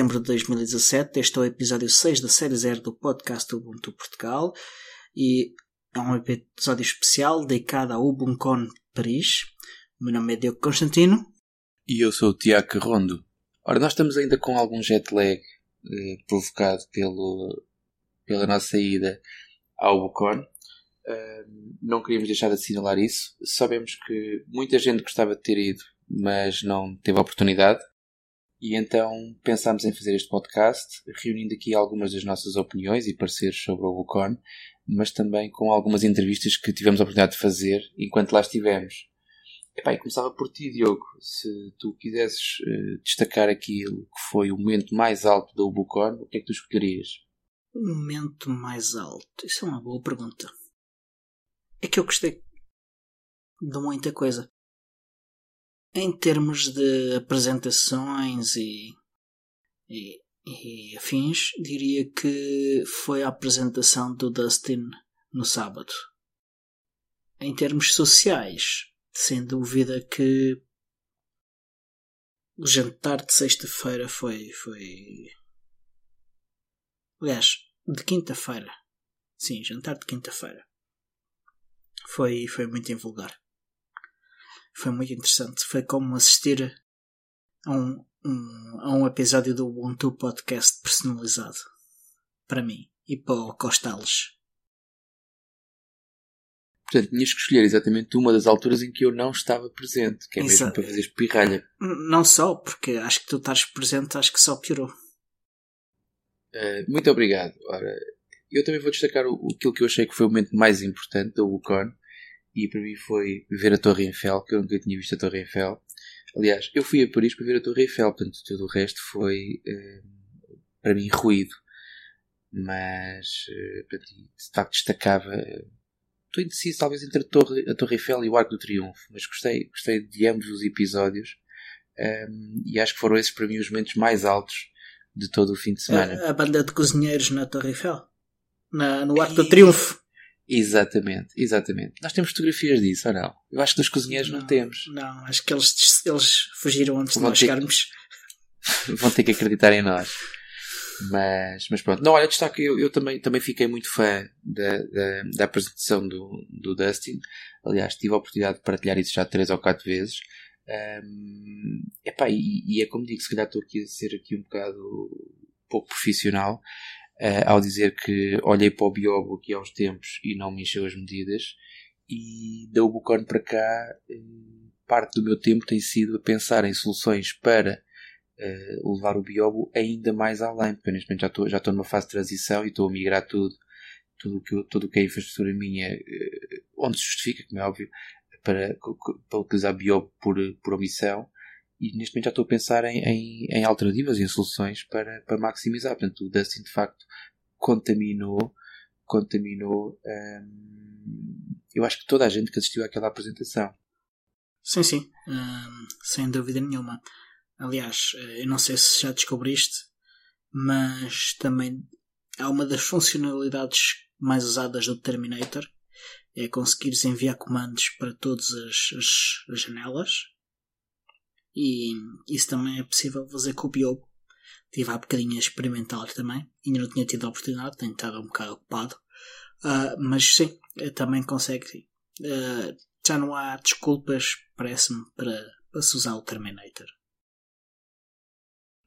15 de setembro de 2017. Este é o episódio 6 da série 0 do podcast Ubuntu Portugal e é um episódio especial dedicado ao UbuntuCon Paris. O meu nome é Diogo Constantino. E eu sou o Tiago Rondo. Ora, nós estamos ainda com algum jet lag eh, provocado pelo, pela nossa ida ao UbuntuCon. Uh, não queríamos deixar de assinalar isso. Sabemos que muita gente gostava de ter ido, mas não teve a oportunidade. E então pensámos em fazer este podcast, reunindo aqui algumas das nossas opiniões e pareceres sobre o Bucon, mas também com algumas entrevistas que tivemos a oportunidade de fazer enquanto lá estivemos. Epá, e começava por ti, Diogo. Se tu quisesses uh, destacar aquilo que foi o momento mais alto da Ubucon, o que é que tu escolherias? O momento mais alto? Isso é uma boa pergunta. É que eu gostei de muita coisa. Em termos de apresentações e, e, e afins, diria que foi a apresentação do Dustin no sábado. Em termos sociais, sem dúvida que o jantar de sexta-feira foi, foi. Aliás, de quinta-feira. Sim, jantar de quinta-feira. Foi, foi muito invulgar foi muito interessante. Foi como assistir a um, um, a um episódio do Ubuntu Podcast personalizado. Para mim. E para o Costales. Portanto, tinhas que escolher exatamente uma das alturas em que eu não estava presente, que é mesmo Exato. para fazer espirralha. Não só, porque acho que tu estás presente, acho que só piorou. Uh, muito obrigado. Ora, eu também vou destacar o, aquilo que eu achei que foi o momento mais importante da WUCON, e para mim foi ver a Torre Eiffel, que eu nunca tinha visto a Torre Eiffel. Aliás, eu fui a Paris para ver a Torre Eiffel, portanto todo o resto foi eh, para mim ruído. Mas eh, de facto destacava. Estou indeciso talvez entre a Torre, a Torre Eiffel e o Arco do Triunfo, mas gostei, gostei de ambos os episódios um, ehm, e acho que foram esses para mim os momentos mais altos de todo o fim de semana. A, a banda de cozinheiros na Torre Eiffel? Na, no Arco do Triunfo? Exatamente, exatamente. Nós temos fotografias disso, ou não? Eu acho que dos cozinheiros não, não temos. Não, acho que eles, eles fugiram antes Vão de nós chegarmos. Que... Vão ter que acreditar em nós. Mas, mas pronto. Não, olha, destaque, eu, eu também, também fiquei muito fã da, da, da, apresentação do, do Dustin. Aliás, tive a oportunidade de partilhar isso já três ou quatro vezes. Um, epá, e, e é como digo, se calhar estou aqui a ser aqui um bocado pouco profissional, uh, ao dizer que olhei para o Biobo aqui há uns tempos e não me encheu as medidas e da Ubucon para cá uh, parte do meu tempo tem sido a pensar em soluções para uh, levar o Biobo ainda mais além, porque neste momento já estou, já estou numa fase de transição e estou a migrar tudo tudo que, tudo que é infraestrutura minha onde se justifica, como é óbvio para, para utilizar Biobo por, por omissão e neste momento já estou a pensar em, em, em alternativas e em soluções para, para maximizar. Portanto, o Dustin de facto contaminou, contaminou. Hum, eu acho que toda a gente que assistiu àquela apresentação. Sim, sim, hum, sem dúvida nenhuma. Aliás, eu não sei se já descobriste, mas também há uma das funcionalidades mais usadas do Terminator é conseguires enviar comandos para todas as, as, as janelas e isso também é possível fazer com o Biobo. Estive há bocadinho a experimentar também. Ainda não tinha tido a oportunidade, tenho estado um bocado ocupado. Uh, mas sim, eh, também consegue. Uh, já não há desculpas, parece-me, para, para se usar o Terminator.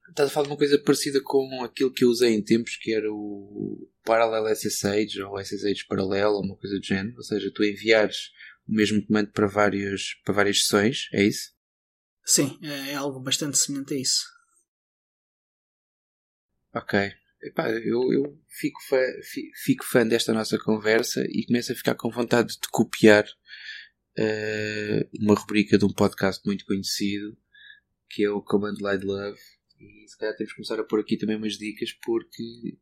Estás a falar de uma coisa parecida com aquilo que eu usei em tempos, que era o Parallel SSH ou SSH Paralelo, uma coisa do género. Ou seja, tu enviares o mesmo comando para, vários, para várias sessões, é isso? Sim, é, é algo bastante semelhante a isso. Ok. Epá, eu, eu fico, fã, fico fã desta nossa conversa e começo a ficar com vontade de copiar uh, uma rubrica de um podcast muito conhecido que é o Command Line Love. E se calhar temos que começar a pôr aqui também umas dicas porque.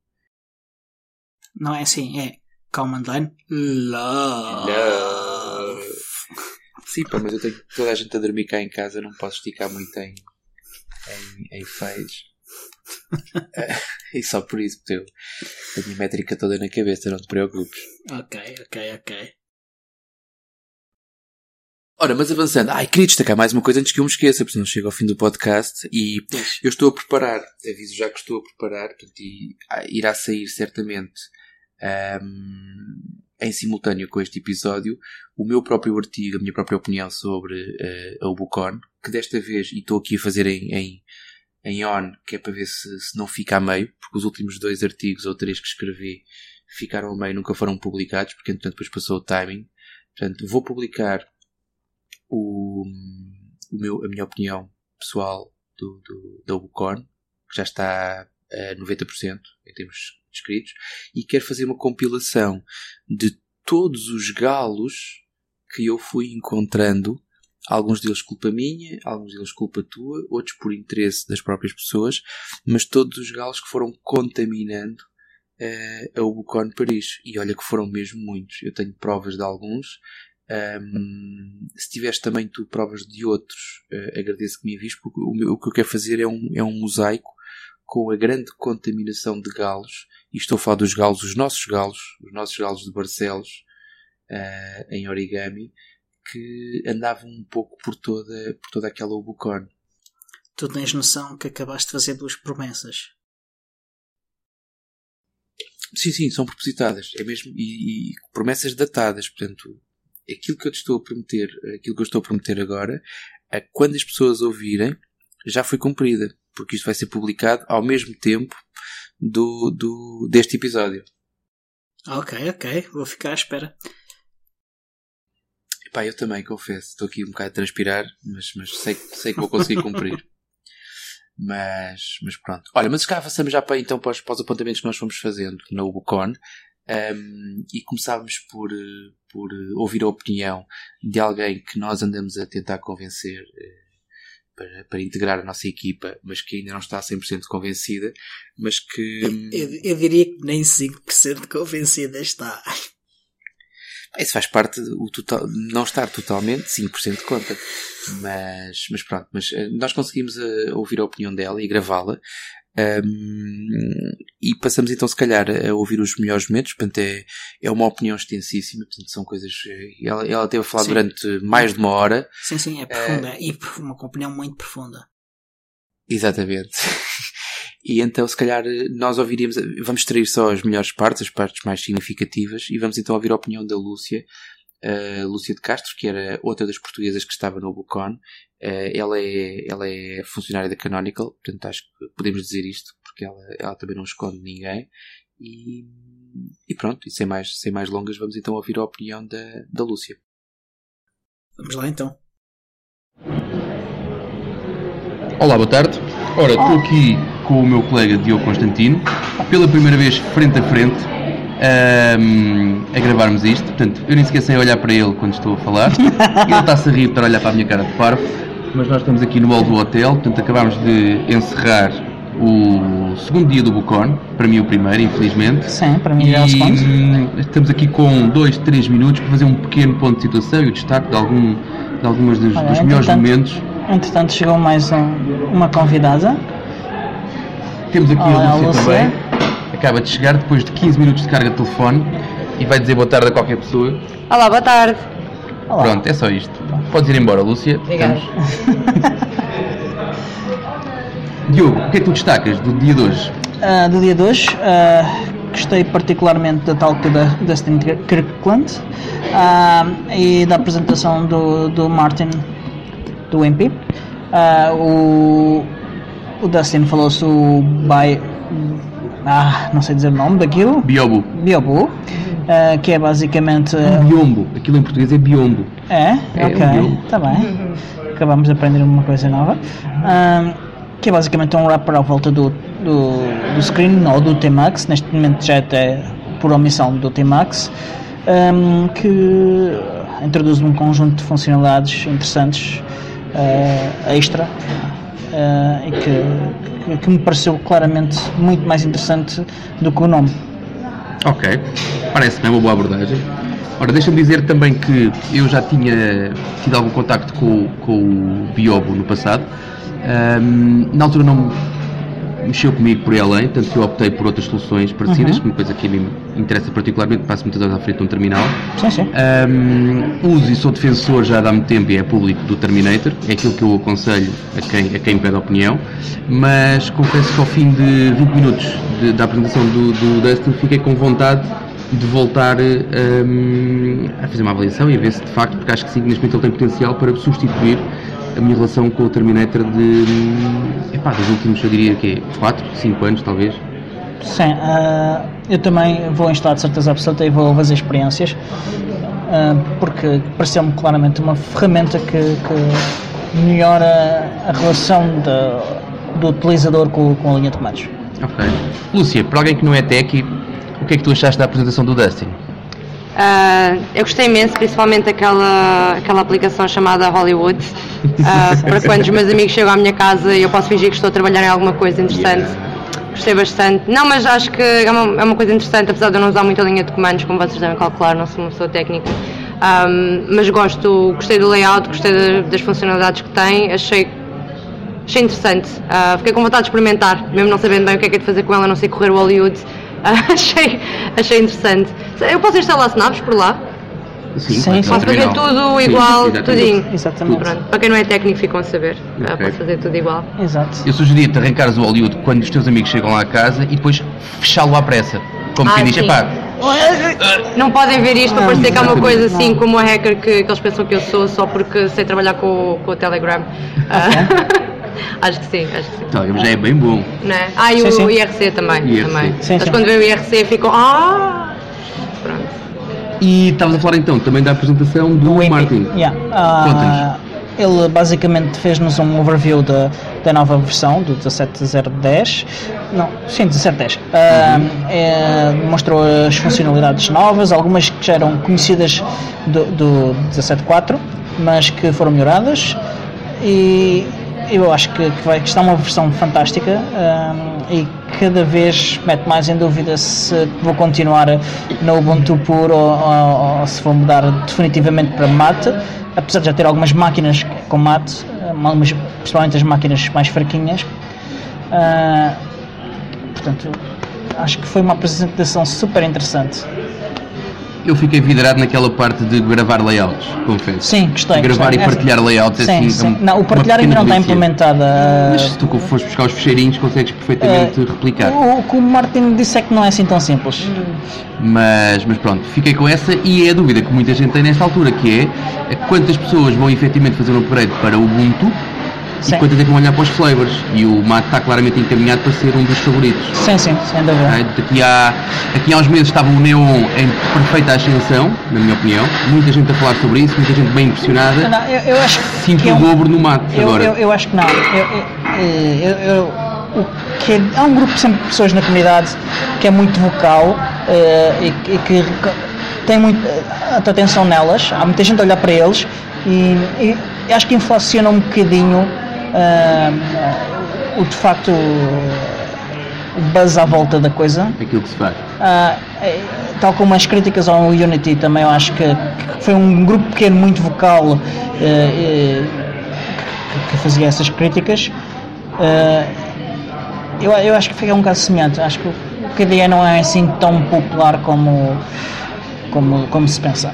Não é assim, é Command Line Love. Love. Sim, pá, mas eu tenho toda a gente a dormir cá em casa, não posso esticar muito em, em, em feios. e só por isso, porque eu tenho a métrica toda na cabeça, não te preocupes. Ok, ok, ok. Ora, mas avançando, ai, queria destacar mais uma coisa antes que eu me esqueça, porque não chego ao fim do podcast e eu estou a preparar, aviso já que estou a preparar, portanto, e, ah, irá sair certamente um, em simultâneo com este episódio o meu próprio artigo, a minha própria opinião sobre uh, a Ubucon, que desta vez, e estou aqui a fazer em, em, em on, que é para ver se, se não fica a meio, porque os últimos dois artigos ou três que escrevi ficaram a meio, nunca foram publicados, porque entretanto depois passou o timing. Portanto, vou publicar o, o meu, a minha opinião pessoal do, do, da Ubucon, que já está a 90% em termos escritos, e quero fazer uma compilação de todos os galos que eu fui encontrando, alguns deles culpa minha, alguns deles culpa tua, outros por interesse das próprias pessoas, mas todos os galos que foram contaminando uh, a Ubucon Paris. E olha que foram mesmo muitos. Eu tenho provas de alguns. Um, se tiveres também tu provas de outros, uh, agradeço que me envies, porque o, meu, o, que eu quero fazer é um, é um mosaico com a grande contaminação de galos e estou a falar dos galos, os nossos galos, os nossos galos de Barcelos, uh, em origami, que andavam um pouco por toda, por toda aquela Ubucon. Tu tens noção que acabaste de fazer duas promessas. Sim, sim, são propositadas. É mesmo, e, e, promessas datadas. Portanto, aquilo que eu te estou a prometer, aquilo que eu estou a prometer agora, a quando as pessoas ouvirem, já foi cumprida. Porque isto vai ser publicado ao mesmo tempo do, do, deste episódio. Ok, ok. Vou ficar à espera. Epá, eu também, confesso. Estou aqui um bocado a transpirar, mas, mas sei, sei que vou conseguir cumprir. mas, mas pronto. Olha, mas cá avançamos já para, então para os, para os apontamentos que nós fomos fazendo na Ubucon. Um, e começávamos por, por ouvir a opinião de alguém que nós andamos a tentar convencer eh, para, para integrar a nossa equipa, mas que ainda não está 100% convencida, mas que... Eu, eu diria que nem 5% convencida está. Isso faz parte, o total, não estar totalmente, 5% conta. Mas, mas pronto, mas eh, nós conseguimos uh, ouvir a opinião dela e gravá-la. Um, e passamos então, se calhar, a ouvir os melhores momentos. Portanto, é, é uma opinião extensíssima. Portanto, são coisas. Eh, ela, ela teve a falar sim. durante mais de uma hora. Sim, sim, é profunda. Uh, e uma opinião muito profunda. Exatamente. e então, se calhar, nós ouviríamos. Vamos extrair só as melhores partes, as partes mais significativas, e vamos então ouvir a opinião da Lúcia. Uh, Lúcia de Castro, que era outra das portuguesas que estava no Bucon, Uh, ela, é, ela é funcionária da Canonical, portanto acho que podemos dizer isto, porque ela, ela também não esconde ninguém. E, e pronto, e sem mais, sem mais longas, vamos então ouvir a opinião da, da Lúcia. Vamos lá então. Olá, boa tarde. Ora, estou aqui com o meu colega Diogo Constantino, pela primeira vez frente a frente, um, a gravarmos isto. Portanto, eu nem sequer sei olhar para ele quando estou a falar. ele está-se a rir para olhar para a minha cara de parvo mas nós estamos aqui no hall do hotel, portanto acabámos de encerrar o segundo dia do Bucon, para mim o primeiro, infelizmente. Sim, para mim é o segundo. Hum, estamos aqui com dois, três minutos para fazer um pequeno ponto de situação e o destaque de, algum, de algumas dos, Olha, dos melhores momentos. Entretanto chegou mais um, uma convidada. Temos aqui Olá, a Lúcia, Lúcia também. Acaba de chegar depois de 15 minutos de carga de telefone e vai dizer boa tarde a qualquer pessoa. Olá, boa tarde. Olá. Pronto, é só isto. Podes ir embora, Lúcia. Obrigado. Diogo, o que é que tu destacas do dia de hoje? Uh, do dia de hoje, uh, gostei particularmente da talk da Dustin Kirkland uh, e da apresentação do, do Martin, do MP. o, o Dustin falou sobre o By, ah, não sei dizer o nome daquilo. Biobo. Biobo, uh, que é basicamente. Uh, biombo, aquilo em português é biombo. É? é ok, está bem. Acabamos de aprender uma coisa nova. Uh, que é basicamente um wrapper à volta do, do, do screen ou do T-Max. Neste momento já é até por omissão do T-Max. Um, que introduz um conjunto de funcionalidades interessantes extra uh, e que, que, me pareceu claramente muito mais interessante do que o nome. Ok, parece-me uma boa abordagem. Ora, deixa-me dizer também que eu já tinha tido algum contacto com, com o Biobo no passado. Um, na altura não, mexeu comigo por aí além, tanto que eu optei por outras soluções parecidas, uhum. uma coisa que a mim me interessa particularmente, passo muitas horas à frente de um terminal. Sim, sim. Um, uso e sou defensor já há muito tempo e é público do Terminator, é aquilo que eu aconselho a quem, a quem pede opinião, mas confesso que ao fim de 20 minutos de, da apresentação do, do Dustin fiquei com vontade de voltar um, a fazer uma avaliação e a ver se de facto, porque acho que sim, neste momento ele tem potencial para substituir a minha relação com o Terminator de. Epá, dos últimos, eu diria que 4, 5 anos talvez. Sim, uh, eu também vou instalar de certeza absoluta e vou fazer experiências uh, porque pareceu-me claramente uma ferramenta que, que melhora a relação de, do utilizador com, com a linha de comandos. Ok. Lúcia, para alguém que não é tech, o que é que tu achaste da apresentação do Dustin? Uh, eu gostei imenso, principalmente aquela, aquela aplicação chamada Hollywood, uh, para quando os meus amigos chegam à minha casa e eu posso fingir que estou a trabalhar em alguma coisa interessante. Yeah. Gostei bastante. Não, mas acho que é uma, é uma coisa interessante, apesar de eu não usar muito a linha de comandos, como vocês devem calcular, não sou uma pessoa técnica. Um, mas gosto, gostei do layout, gostei de, das funcionalidades que tem, achei, achei interessante. Uh, fiquei com vontade de experimentar, mesmo não sabendo bem o que é que é de fazer com ela, a não sei correr o Hollywood. achei, achei interessante. Eu posso instalar snaps por lá? Sim, sim, Posso fazer tudo igual, sim, tudinho. Exatamente. Pronto. Para quem não é técnico ficam a saber. Okay. Posso fazer tudo igual. Exato. Eu sugeria-te arrancares o Hollywood quando os teus amigos chegam lá a casa e depois fechá-lo à pressa. Como ah, quem diz, pá. Não podem ver isto para parecer que é uma coisa assim não. como a hacker que, que, eles pensam que eu sou só porque sei trabalhar com, com o Telegram. Okay. acho que sim, acho que sim. Telegram já é bem bom. Não é? Ah, e sim, o sim. IRC também. IRC. também. Sim, Mas quando vê o IRC ficam. Ah! Pronto. E estavas a falar então também da apresentação do o Martin. Yeah. Uh, ele basicamente fez-nos um overview da, da nova versão do 17010. Não, sim, 1710. Uh, uhum. é, mostrou as funcionalidades novas, algumas que já eram conhecidas do, do 174, mas que foram melhoradas. E eu acho que, que, vai, que está uma versão fantástica um, e cada vez mete mais em dúvida se vou continuar no Ubuntu puro ou, ou, ou se vou mudar definitivamente para mate, apesar de já ter algumas máquinas com mate, algumas, principalmente as máquinas mais fraquinhas. Uh, portanto, acho que foi uma apresentação super interessante eu fiquei vidrado naquela parte de gravar layouts, confesso. Sim, gostei. Gravar gostei. e partilhar é, layouts sim, assim. Sim. Não, o partilhar ainda não está implementado. Mas se tu fores buscar os fecheirinhos, consegues perfeitamente uh, replicar. O, o que o Martin disse é que não é assim tão simples. Mas, mas pronto, fiquei com essa e é a dúvida que muita gente tem nesta altura, que é quantas pessoas vão efetivamente fazer um upgrade para o Ubuntu sim. e quantas que vão olhar para os flavors. E o Mac está claramente encaminhado para ser um dos favoritos. Sim, sim, sem dúvida. É, daqui, a, aqui há uns meses estava o Neon em perfeita ascensão, na minha opinião. Muita gente a falar sobre isso, muita gente bem impressionada. Não, eu, eu acho Sinto é o dobro no Mac eu, agora. Eu, eu, acho que não. Eu, eu, o que é, há um grupo sempre de pessoas na comunidade que é muito vocal uh, e, e, que tem muita atenção nelas. Há muita gente a olhar para eles e, e acho que inflaciona um bocadinho uh, o de facto o buzz à volta da coisa. Aquilo que se faz. Uh, tal como as críticas ao Unity também eu acho que, que foi um grupo pequeno muito vocal uh, uh, que fazia essas críticas. eu, eu acho que fica um bocado semelhante. Acho que o KDE não é assim tão popular como, como, como se pensa.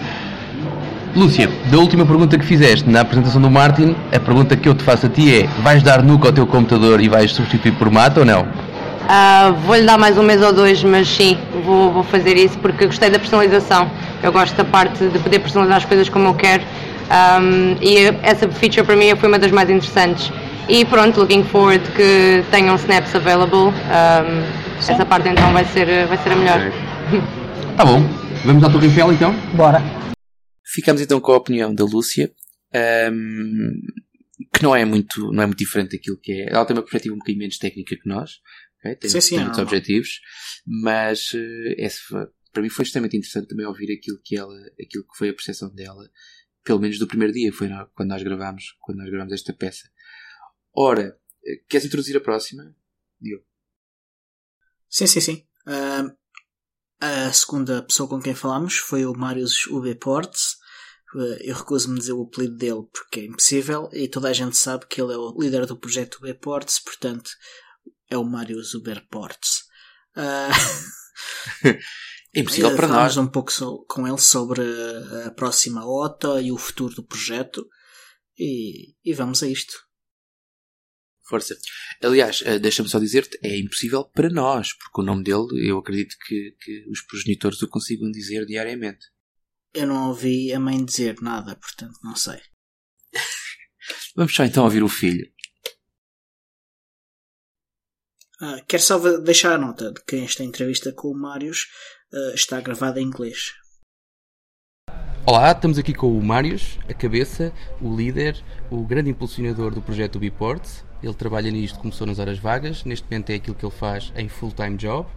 Lúcia, da última pergunta que fizeste na apresentação do Martin, a pergunta que eu te faço a ti é: vais dar nuca ao teu computador e vais substituir por mata ou não? Uh, Vou-lhe dar mais um mês ou dois, mas sim, vou, vou, fazer isso porque gostei da personalização. Eu gosto da parte de poder personalizar as coisas como eu quero um, e essa feature para mim foi uma das mais interessantes. E pronto, looking forward que tenham snaps available. Um, essa parte então vai ser, vai ser a melhor. Okay. Tá bom. Vamos à Torre Eiffel então? Bora. Ficamos então com a opinião da Lúcia, um, que não é muito, não é muito diferente daquilo que é. Ela tem uma perspectiva um bocadinho menos técnica que nós, okay? tem, sim, sim, tem muitos objetivos, mas uh, esse, para mim foi extremamente interessante também ouvir aquilo que ela, aquilo que foi a percepção dela, pelo menos do primeiro dia, foi quando nós gravámos, quando nós gravámos esta peça. Ora, eh, queres introduzir a próxima? Digo. Sim, sim, sim. Uh, a segunda pessoa com quem falámos foi o Marius UB Ports, eu recuso-me dizer o apelido dele porque é impossível e toda a gente sabe que ele é o líder do projeto B-Ports, portanto é o Mário Zuberports. Uh, é impossível para Falámos nós. um pouco so- com ele sobre a próxima OTA e o futuro do projeto. E, e vamos a isto. Força. Aliás, eh, deixa-me só dizer-te, é impossível para nós, porque o nome dele, eu acredito que, que os progenitores o consigam dizer diariamente. Eu não ouvi a mãe dizer nada, portanto não sei. Vamos só então ouvir o filho. Ah, quero só deixar a nota de que esta entrevista com o Marius ah, está gravada em inglês. Olá, estamos aqui com o Marius, a cabeça, o líder, o grande impulsionador do projeto Biports. Ele trabalha nisto, começou nas horas vagas, neste momento é aquilo que ele faz em full-time job.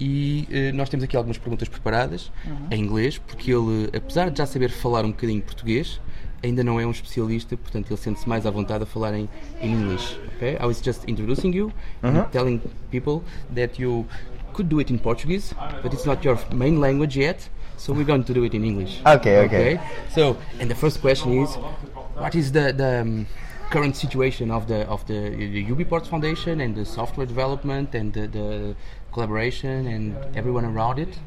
E eh, nós temos aqui algumas perguntas preparadas em inglês, porque ele, apesar de já saber falar um bocadinho português, ainda não é um especialista, portanto ele sente-se mais à vontade a falar em, em inglês. Okay? I was just introducing you, and telling people that you could do it in Portuguese, but it's not your main language yet, so we're going to do it in English. Okay, okay. So, and the first question is, what is the, the um, current situation of the of the, the UbiPorts Foundation and the software development and the, the collaboration and everyone around it?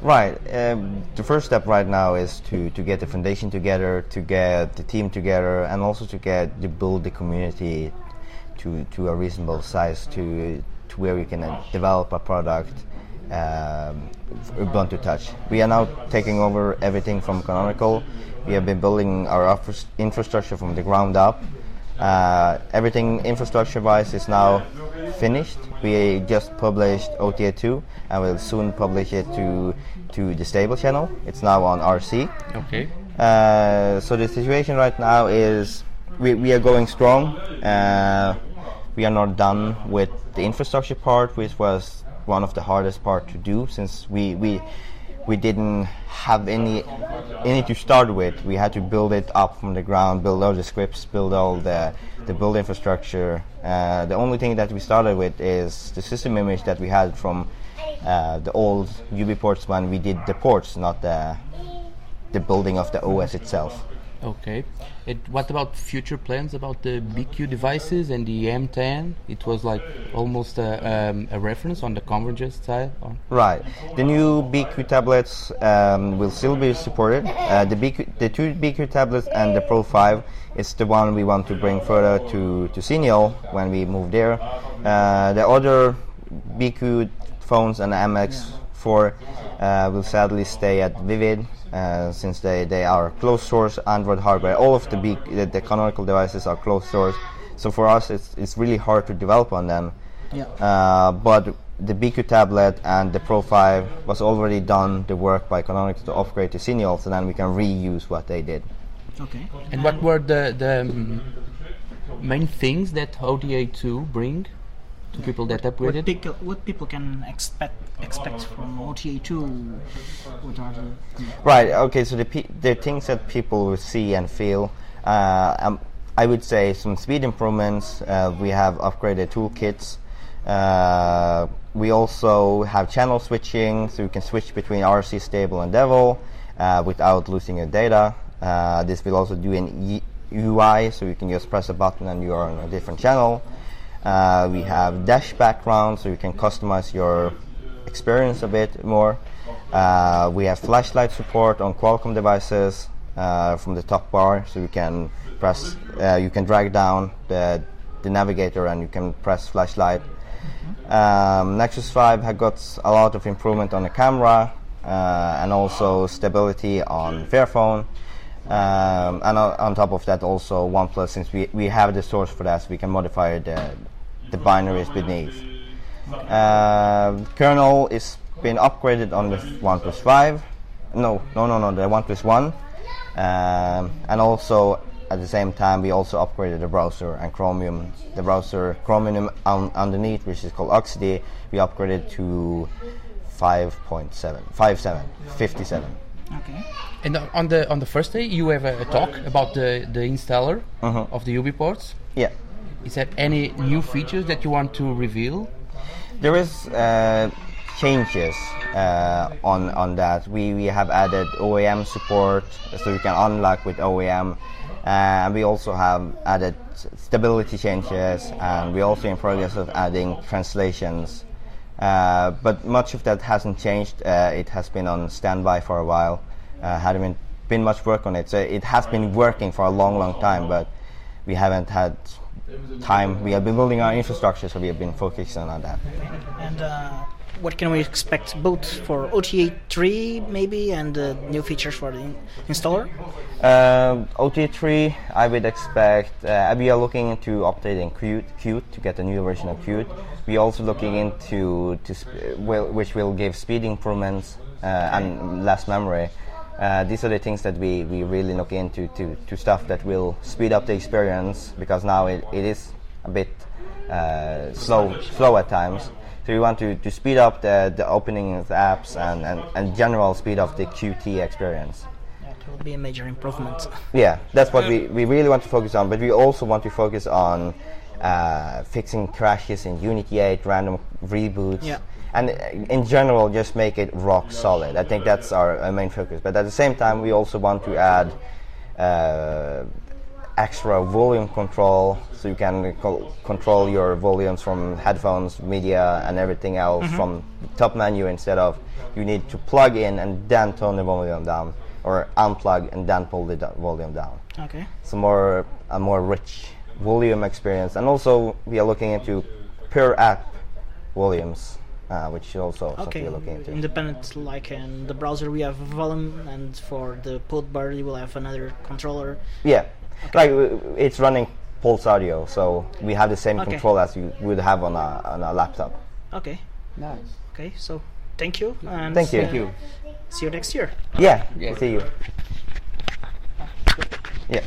Right. Um, the first step right now is to, to get the foundation together, to get the team together, and also to get to build the community to, to a reasonable size to to where we can uh, develop a product. Um, Ubuntu to Touch. We are now taking over everything from Canonical. We have been building our infrastructure from the ground up. Uh, everything infrastructure-wise is now finished. We just published OTA 2 and we'll soon publish it to to the stable channel. It's now on RC. Okay. Uh, so the situation right now is we, we are going strong. Uh, we are not done with the infrastructure part, which was one of the hardest part to do since we we we didn't have any any to start with. We had to build it up from the ground, build all the scripts, build all the the build infrastructure. Uh, the only thing that we started with is the system image that we had from uh, the old UB ports when we did the ports, not the the building of the OS itself. Okay. What about future plans about the BQ devices and the M10? It was like almost a, um, a reference on the convergence side. Right. The new BQ tablets um, will still be supported. Uh, the BQ, the two BQ tablets and the Pro 5 is the one we want to bring further to to Senior when we move there. Uh, the other BQ phones and the MX4 uh, will sadly stay at Vivid. Uh, since they, they are closed source Android hardware, all of the, big, the the canonical devices are closed source. So for us, it's, it's really hard to develop on them. Yeah. Uh, but the BQ tablet and the Pro 5 was already done the work by Canonical to upgrade to Senior, so then we can reuse what they did. Ok. And what were the, the um, main things that ODA2 bring to people that What upgraded? people, what people can expect expect from OTA 2? What are the Right. Okay. So the pe- the things that people will see and feel, uh, um, I would say some speed improvements. Uh, we have upgraded toolkits. Uh, we also have channel switching, so you can switch between RC stable and Devil uh, without losing your data. Uh, this will also do an e- UI, so you can just press a button and you are on a different channel. Uh, we have dash background, so you can customize your experience a bit more. Uh, we have flashlight support on Qualcomm devices uh, from the top bar, so you can press, uh, you can drag down the, the navigator and you can press flashlight. Um, Nexus 5 has got a lot of improvement on the camera uh, and also stability on Fairphone. Um, and on, on top of that, also OnePlus, since we, we have the source for that, so we can modify the, the binaries beneath. Uh, kernel is been upgraded on the OnePlus 5. No, no, no, no, the OnePlus 1. Um, and also at the same time, we also upgraded the browser and Chromium. The browser Chromium un- underneath, which is called Oxide, we upgraded to 5.7, 57, 57. Ok. And uh, on the on the first day, you have a, a talk about the, the installer of the UB ports. Yeah. Is there any new features that you want to reveal? There is uh, changes uh, on on that. We we have added OEM support, so you can unlock with OEM. Uh, and we also have added stability changes, and we're also in progress of adding translations. Uh, but much of that hasn't changed. Uh, it has been on standby for a while. Uh, hadn't been, been much work on it. So it has been working for a long, long time, but we haven't had time. We have been building our infrastructure, so we have been focusing on that. And uh, what can we expect both for OTA 3 maybe and uh, new features for the in- installer? Um, OT3, I would expect. Uh, we are looking into updating Qt, Qt to get a new version of Qt. We're also looking into to will, which will give speed improvements uh, and less memory. Uh, these are the things that we, we really look into to, to stuff that will speed up the experience because now it, it is a bit uh, slow slow at times. So we want to, to speed up the, the opening of the apps and, and, and general speed of the Qt experience. That will be a major improvement. Yeah, that's what we, we really want to focus on, but we also want to focus on uh, fixing crashes in Unity 8, random reboots, Yeah. And uh, in general just make it rock solid. I think that's our, main focus. But at the same time, we also want to add uh, extra volume control, so you can co- control your volumes from headphones, media, and everything else from the top menu instead of you need to plug in and then turn the volume down, or unplug and then pull the do- volume down. Okay. It's a more a more rich volume experience, and also we are looking into per app volumes, uh, which is also Okay. we're looking into. Independent, like in the browser, we have volume, and for the pod bar, you will have another controller. Yeah, like it's running Pulse Audio, so we have the same Okay. control as you would have on a on a laptop. Okay. Nice. Okay. So thank you. And Thank you. uh, Thank you. See you next year. Yeah, see you. Yeah.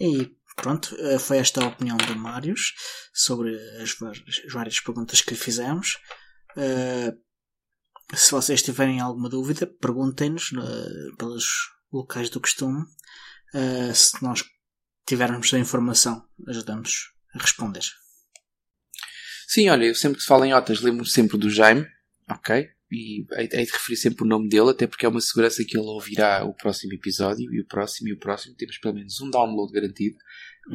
E pronto, eh, foi esta a opinião do Marius sobre as várias, as várias perguntas que lhe fizemos. Eh, se vocês tiverem alguma dúvida, perguntem-nos eh, pelos locais do costume. Eh, se nós tivermos a informação, ajudamos a responder. Sim, olha, eu sempre que se fala em OTAs lembro-me sempre do Jaime, ok? E hei de referir sempre o nome dele, até porque é uma segurança que ele ouvirá o próximo episódio, e o próximo, e o próximo. Temos pelo menos um download garantido.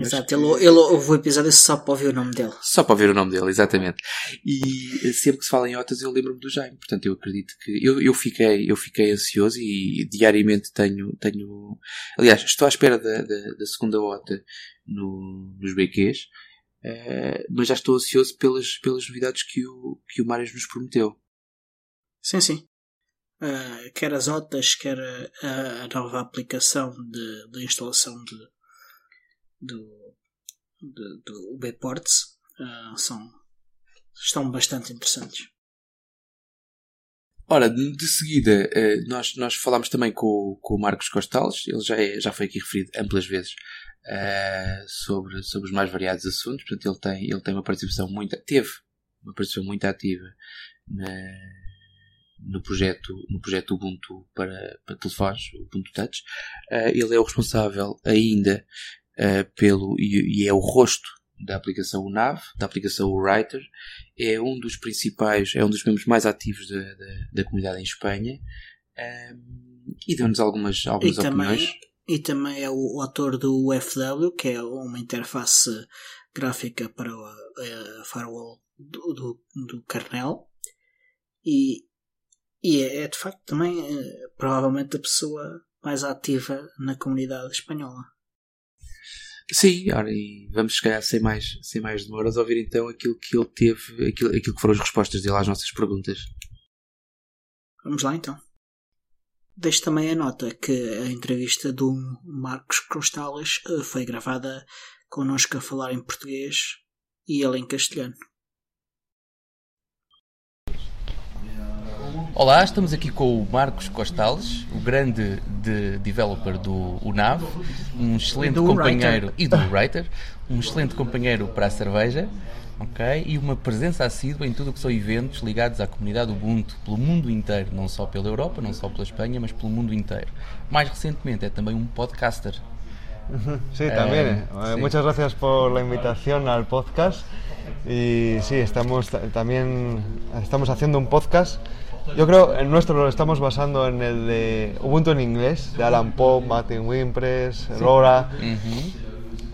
Exato, que- ele, ele ouve o episódio só para ouvir o nome dele. Só para ver o nome dele, exatamente. E eh, sempre que se fala em OTAs eu lembro-me do Jaime. Portanto, eu acredito que. Eu, eu, fiquei, eu fiquei ansioso e diariamente tenho. tenho aliás, estou à espera da, da, da segunda OTA no, nos BQs, eh, mas já estou ansioso pelas, pelas novidades que o, que o Marius nos prometeu. Sim, sim. Ah, quer as OTAs, quer a, a nova aplicação de, de instalação de, do, do UBports ah, são, estão bastante interessantes. Ora, de seguida, eh, nós, nós falámos também com, com o Marcos Costales, ele já, é- já foi aqui referido amplas vezes eh, sobre, sobre os mais variados assuntos, portanto ele tem, ele tem uma participação muito, teve uma participação muito ativa na- no projeto, no projeto Ubuntu para, para telefones, Ubuntu Touch. Eh, ele é o responsável ainda eh, pelo, e, e é o rosto da aplicação UNAV, da aplicação Writer, é um dos principais, é um dos membros mais ativos da, da, da comunidade em Espanha ehm, e deu-nos algumas, algumas E também, opiniões. e também é o, o autor do UFW, que é uma interface gráfica para o eh, firewall do, do, do kernel. E, e é, é, de facto também eh, provavelmente a pessoa mais ativa na comunidade espanhola. Sim, ora, e vamos calhar sem mais, sem mais demoras ouvir então aquilo que ele teve, aquilo, aquilo que foram as respostas dele às nossas perguntas. Vamos lá então. Deixo também a nota que a entrevista do Marcos Crostales eh, foi gravada connosco a falar em português e ele em castelhano. Olá, estamos aqui com o Marcos Costales, o grande de developer do UNAV, um excelente companheiro Writer. e do Writer, um excelente companheiro para a cerveja, ok? E uma presença assídua em tudo o que são eventos ligados à comunidade Ubuntu pelo mundo inteiro, não só pela Europa, não só pela Espanha, mas pelo mundo inteiro. Mais recentemente é também um podcaster. Sí, también. Eh, Eh, sí. Muchas gracias por la invitación al podcast. Y sí, estamos ta- también estamos haciendo un podcast Yo creo el nuestro lo estamos basando en el de Ubuntu en inglés, de Alan Pope, Martin Wimpress, Laura.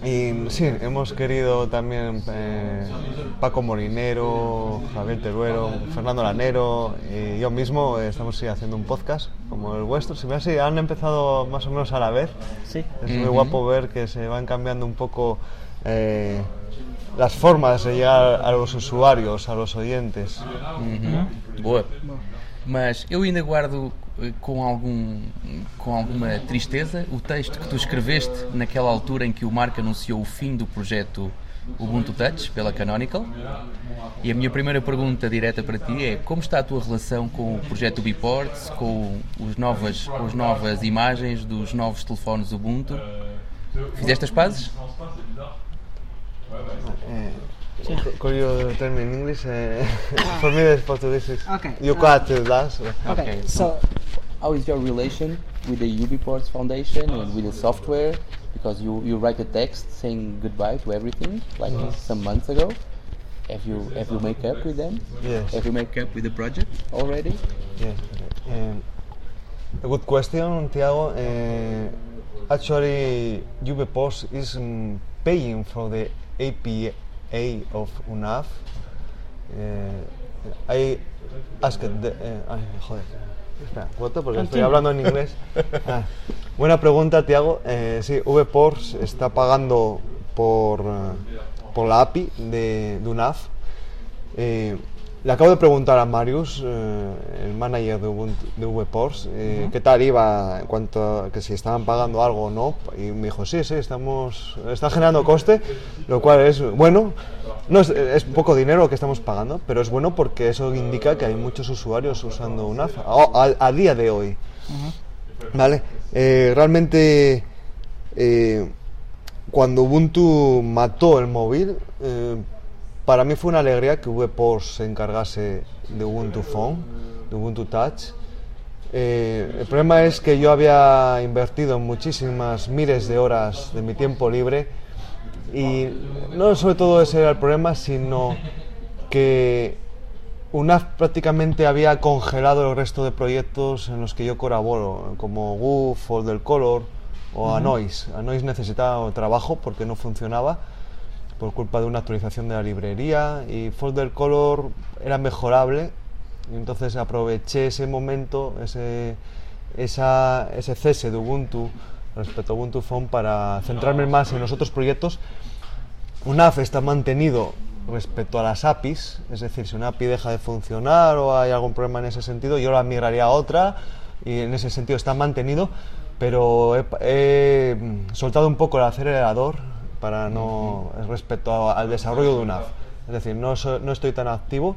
Y sí, hemos querido también eh, Paco Molinero, Javier Teruero, Fernando Lanero y yo mismo estamos sí, haciendo un podcast como el vuestro. Si me si han empezado más o menos a la vez. Sí. Es muy guapo ver que se van cambiando un poco eh, las formas de llegar a los usuarios, a los oyentes. Boa. Mas eu ainda guardo eh, com, algum, com alguma tristeza o texto que tu escreveste naquela altura em que o Marco anunciou o fim do projeto Ubuntu Touch pela Canonical. E a minha primeira pergunta direta para ti é como está a tua relação com o projeto Biports, com os novas, com as novas imagens dos novos telefones Ubuntu? Fizeste as pazes? Could you tell me in English? Eh, for me, the Portuguese is. Okay. You cut that. Okay, so How is your relation with the UbiPorts Foundation and with the software? Because you, you write a text saying goodbye to everything, like some months ago. Have you have you make up with them? Yes. Have you make up with the project already? Yes. Um, a good question, Tiago. Uh, actually, UBPOS is um, paying for the APA of UNAF. Uh, I asked the, uh, ay, joder. Espera, voto porque estoy hablando en inglés. Ah, buena pregunta, Tiago. Eh, sí, VPORS está pagando por, eh, por la API de, de UNAF. Eh, le acabo de preguntar a Marius, eh, el manager de, Ubuntu- de VPORS, eh, qué tal iba en cuanto a que si estaban pagando algo o no. Y me dijo, sí, sí, estamos, está generando coste, lo cual es bueno. No es, es poco dinero lo que estamos pagando, pero es bueno porque eso indica que hay muchos usuarios usando UNAF a, a- a día de hoy. ¿Vale? Eh, realmente, eh, cuando Ubuntu mató el móvil, para mí fue una alegría que VPOS se encargase de Ubuntu Phone, de Ubuntu Touch. Eh, el problema es que yo había invertido muchísimas miles de horas de mi tiempo libre y no sobre todo ese era el problema, sino que UNAF prácticamente había congelado el resto de proyectos en los que yo colaboro, como GUF, Folder Color o Anois. Anois necesitaba trabajo porque no funcionaba por culpa de una actualización de la librería y Folder Color era mejorable. Y entonces aproveché ese momento, ese, esa- ese cese de Ubuntu respecto a Ubuntu Phone para centrarme más en los otros proyectos. UNAF está mantenido respecto a las APIs, es decir, si una API deja de funcionar o hay algún problema en ese sentido, yo la migraría a otra y en ese sentido está mantenido, pero he, he, soltado un poco el acelerador para no respecto a- al desarrollo de UNAF. Es decir, no, so- no estoy tan activo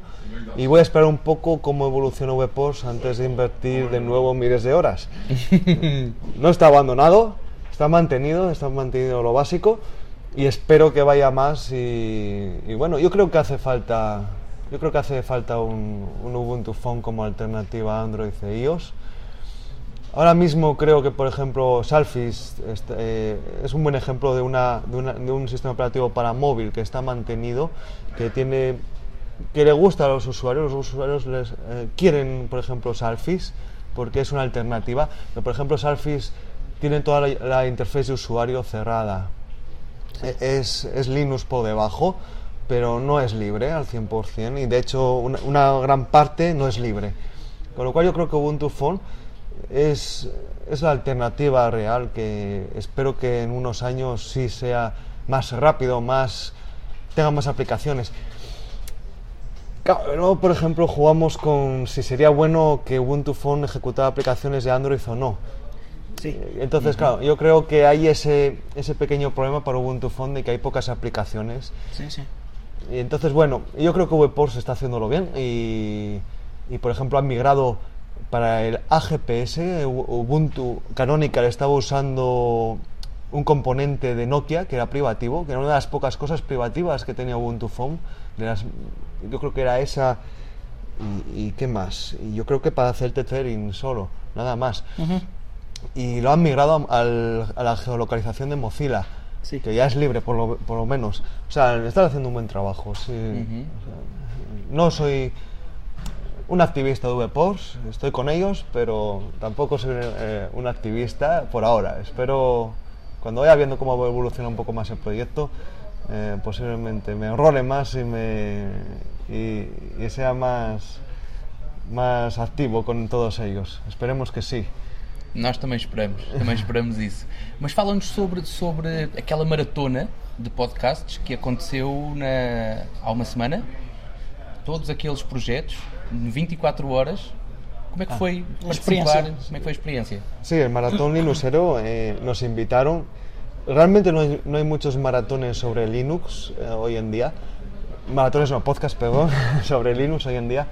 y voy a esperar un poco cómo evoluciona VPOS antes de invertir de nuevo miles de horas. no está abandonado, está mantenido, está mantenido lo básico y espero que vaya más y, y bueno, yo creo que hace falta yo creo que hace falta un, un Ubuntu Phone como alternativa a Android e iOS. Ahora mismo creo que, por ejemplo, Salfis este, eh, es un buen ejemplo de, una, de, una- de un sistema operativo para móvil que está mantenido, que tiene que le gusta a los usuarios. Los usuarios les, eh, quieren, por ejemplo, Salfis porque es una alternativa. Pero, por ejemplo, Salfis tiene toda la, la interfaz de usuario cerrada. E- Es, es Linux por debajo, pero no es libre al 100% y de hecho una, una gran parte no es libre. Con lo cual yo creo que Ubuntu Phone es, es la alternativa real que espero que en unos años sí sea más rápido, más tenga más aplicaciones. Claro, luego, por ejemplo, jugamos con si sería bueno que Ubuntu Phone ejecutara aplicaciones de Android o no. sí. Entonces, claro, yo creo que hay ese, ese pequeño problema para Ubuntu Phone de que hay pocas aplicaciones. Sí, sí. Y entonces, bueno, yo creo que WebPorts está haciéndolo bien y, y, por ejemplo, han migrado para el AGPS, Ubuntu Canonical estaba usando un componente de Nokia que era privativo, que era una de las pocas cosas privativas que tenía Ubuntu Phone. De las, yo creo que era esa y, y qué más. Y yo creo que para hacer tethering solo, nada más. Y lo han migrado a, al- a la geolocalización de Mozilla, Sí. que ya es libre por lo, por lo menos. O sea, están haciendo un buen trabajo. sí. O sea, no soy un activista de VPORS, estoy con ellos, pero tampoco soy eh, un activista por ahora. Espero, cuando vaya viendo cómo evoluciona un poco más el proyecto, eh, posiblemente me enrole más y, me, y, y sea más, más activo con todos ellos. Esperemos que sí. Nós também esperamos, também esperamos isso. Mas fala-nos sobre, sobre aquela maratona de podcasts que aconteceu na, há uma semana. Todos aqueles projetos, 24 horas. Como é que foi participar? Como é que foi a experiência? Sí, el maratón Linuxero eh, nos invitaron. Realmente no hay, no hay muchos maratones sobre Linux eh, hoy en día. Maratones no, podcast, perdón, sobre Linux hoy en día.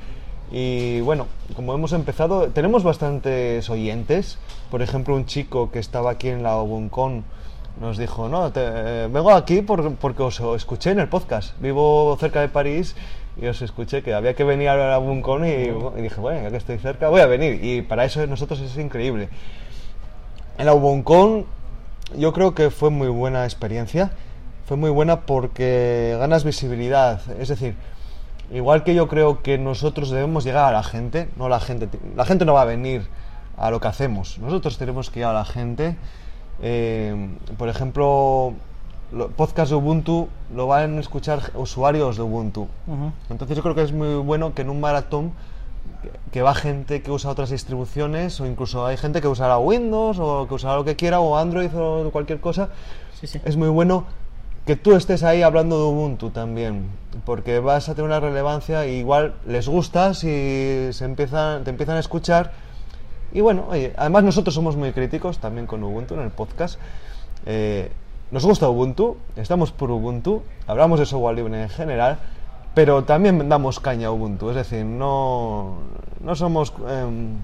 Y bueno, como hemos empezado, tenemos bastantes oyentes. Por ejemplo, un chico que estaba aquí en la OBUNCON nos dijo, no, te- eh, vengo aquí por- porque os escuché en el podcast. Vivo cerca de París y os escuché que había que venir a OBUNCON y, y dije, bueno, ya que estoy cerca, voy a venir. Y para eso nosotros es increíble. En la Uboncon yo creo que fue muy buena experiencia. Fue muy buena porque ganas visibilidad. Es decir, igual que yo creo que nosotros debemos llegar a la gente, no la gente. La gente no va a venir a lo que hacemos. Nosotros tenemos que llegar a la gente. Eh, por ejemplo, lo- podcast de Ubuntu lo van a escuchar usuarios de Ubuntu. Entonces yo creo que es muy bueno que en un maratón que- que va gente que usa otras distribuciones o incluso hay gente que usará Windows o que usará lo que quiera o Android o cualquier cosa. Sí, sí. Es muy bueno que tú estés ahí hablando de Ubuntu también, porque vas a tener una relevancia y igual les gustas y se empiezan, te empiezan a escuchar. Y bueno, oye, además nosotros somos muy críticos también con Ubuntu en el podcast. Eh, nos gusta Ubuntu, estamos por Ubuntu, hablamos de software libre en general, pero también damos caña a Ubuntu, es decir, no, no somos... em,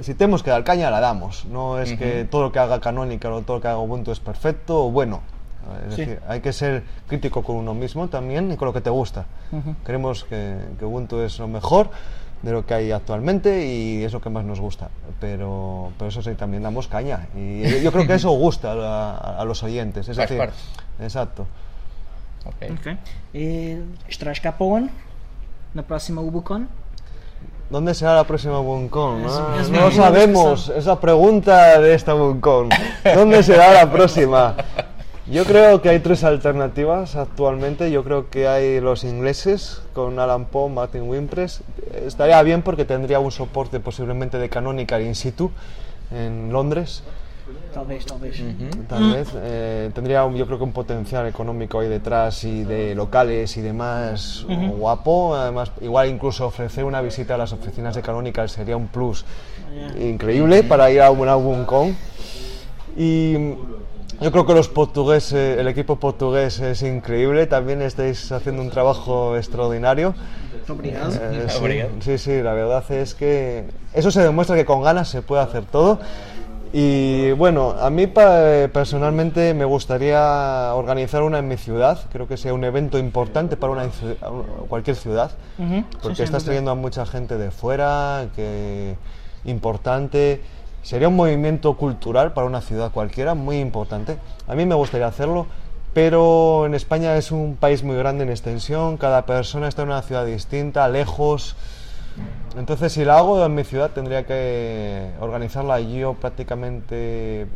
si tenemos que dar caña, la damos. No es que todo lo que haga Canonical o todo lo que haga Ubuntu es perfecto o bueno. Es Sí. decir, hay que ser crítico con uno mismo también y con lo que te gusta. Creemos que, que Ubuntu es lo mejor de lo que hay actualmente y es lo que más nos gusta. Pero, pero eso sí, también damos caña. Y yo creo que eso gusta a, a los oyentes. Es decir, exacto. Ok. Ok. E estás cá para o ano? Na próxima Ubucon? ¿Dónde será la próxima Buncon? Es- No, lo sabemos. Es la pregunta de esta Buncon. ¿Dónde será la próxima? Yo creo que hay tres alternativas actualmente. Yo creo que hay los ingleses con Alan Poe, Martin Wimpress. Estaría bien porque tendría un soporte posiblemente de Canonical in situ en Londres. Talvez, talvez. Tal vez eh, tendría un- yo creo que un potencial económico ahí detrás y de locales y demás guapo. Además, igual incluso ofrecer una visita a las oficinas de Canonical sería un plus increíble para ir a un álbum con. Y mm, yo creo que los portugueses, el equipo portugués es increíble. También estáis haciendo un trabajo extraordinario. Obrigado. Eh, sí, sí, sí, la verdad es que eso se demuestra que con ganas se puede hacer todo. Y bueno, a mí personalmente me gustaría organizar una en mi ciudad. Creo que sea un evento importante para una, cualquier ciudad, porque estás trayendo a mucha gente de fuera, que importante. Sería un movimiento cultural para una ciudad cualquiera, muy importante. A mí me gustaría hacerlo, pero en España es un país muy grande en extensión, cada persona está en una ciudad distinta, lejos. Entonces, si la hago en mi ciudad, tendría que organizarla yo prácticamente, eh,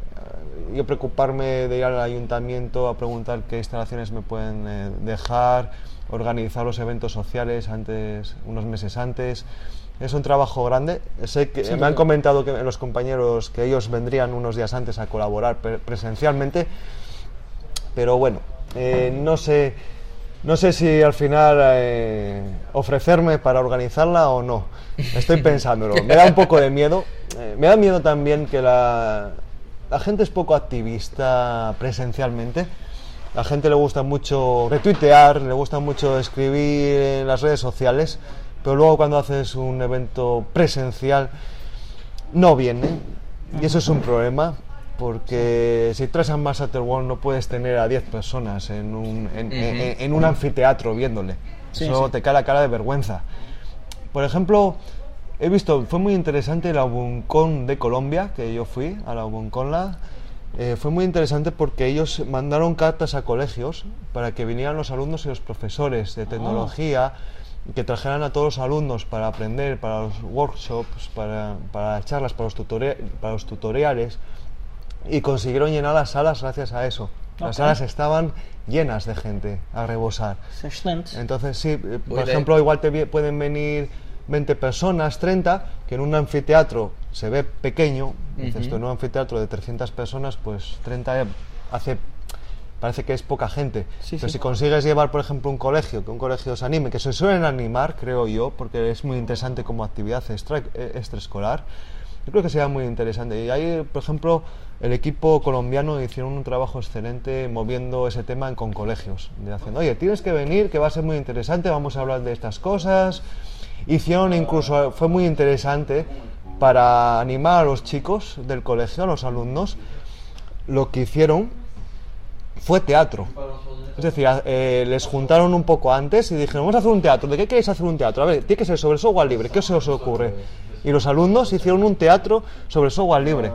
yo preocuparme de ir al ayuntamiento a preguntar qué instalaciones me pueden eh, dejar, organizar los eventos sociales antes, unos meses antes. Es un trabajo grande. Sé que me han comentado que los compañeros que ellos vendrían unos días antes a colaborar pre- presencialmente, pero bueno, eh, no sé, no sé si al final eh, ofrecerme para organizarla o no. Estoy pensándolo. Me da un poco de miedo. Eh, me da miedo también que la, la gente es poco activista presencialmente. La gente le gusta mucho retuitear, le gusta mucho escribir en las redes sociales, pero luego cuando haces un evento presencial no viene. Y eso es un problema, porque si traes a Master World no puedes tener a 10 personas en un, en, en- en un anfiteatro viéndole. Sí, eso sí. te cae la cara de vergüenza. Por ejemplo, he visto, fue muy interesante la Ubuncon de Colombia, que yo fui a la Ubunconla. Eh, fue muy interesante porque ellos mandaron cartas a colegios para que vinieran los alumnos y los profesores de tecnología que trajeran a todos los alumnos para aprender, para los workshops, para, para las charlas, para los, para los tutoriales y consiguieron llenar las salas gracias a eso. Las Ok. salas estaban llenas de gente a rebosar. Entonces, sí, eh, por idea. ejemplo, igual te pueden venir 20 personas, 30, que en un anfiteatro se ve pequeño, dices tú, en un anfiteatro de 300 personas, pues 30 hace parece que es poca gente. Sí, Pero sí. si consigues llevar, por ejemplo, un colegio, que un colegio se anime, que se suelen animar, creo yo, porque es muy interesante como actividad extra, eh, extraescolar, yo creo que sería muy interesante. Y ahí, por ejemplo, el equipo colombiano hicieron un trabajo excelente moviendo ese tema con colegios, de haciendo, oye, tienes que venir, que va a ser muy interesante, vamos a hablar de estas cosas. Hicieron incluso, fue muy interesante para animar a los chicos del colegio, a los alumnos, lo que hicieron fue teatro. Es decir, eh, les juntaron un poco antes y dijeron, vamos a hacer un teatro. ¿De qué queréis hacer un teatro? A ver, tiene que ser sobre software libre. ¿Qué se os ocurre? Y los alumnos hicieron un teatro sobre software libre.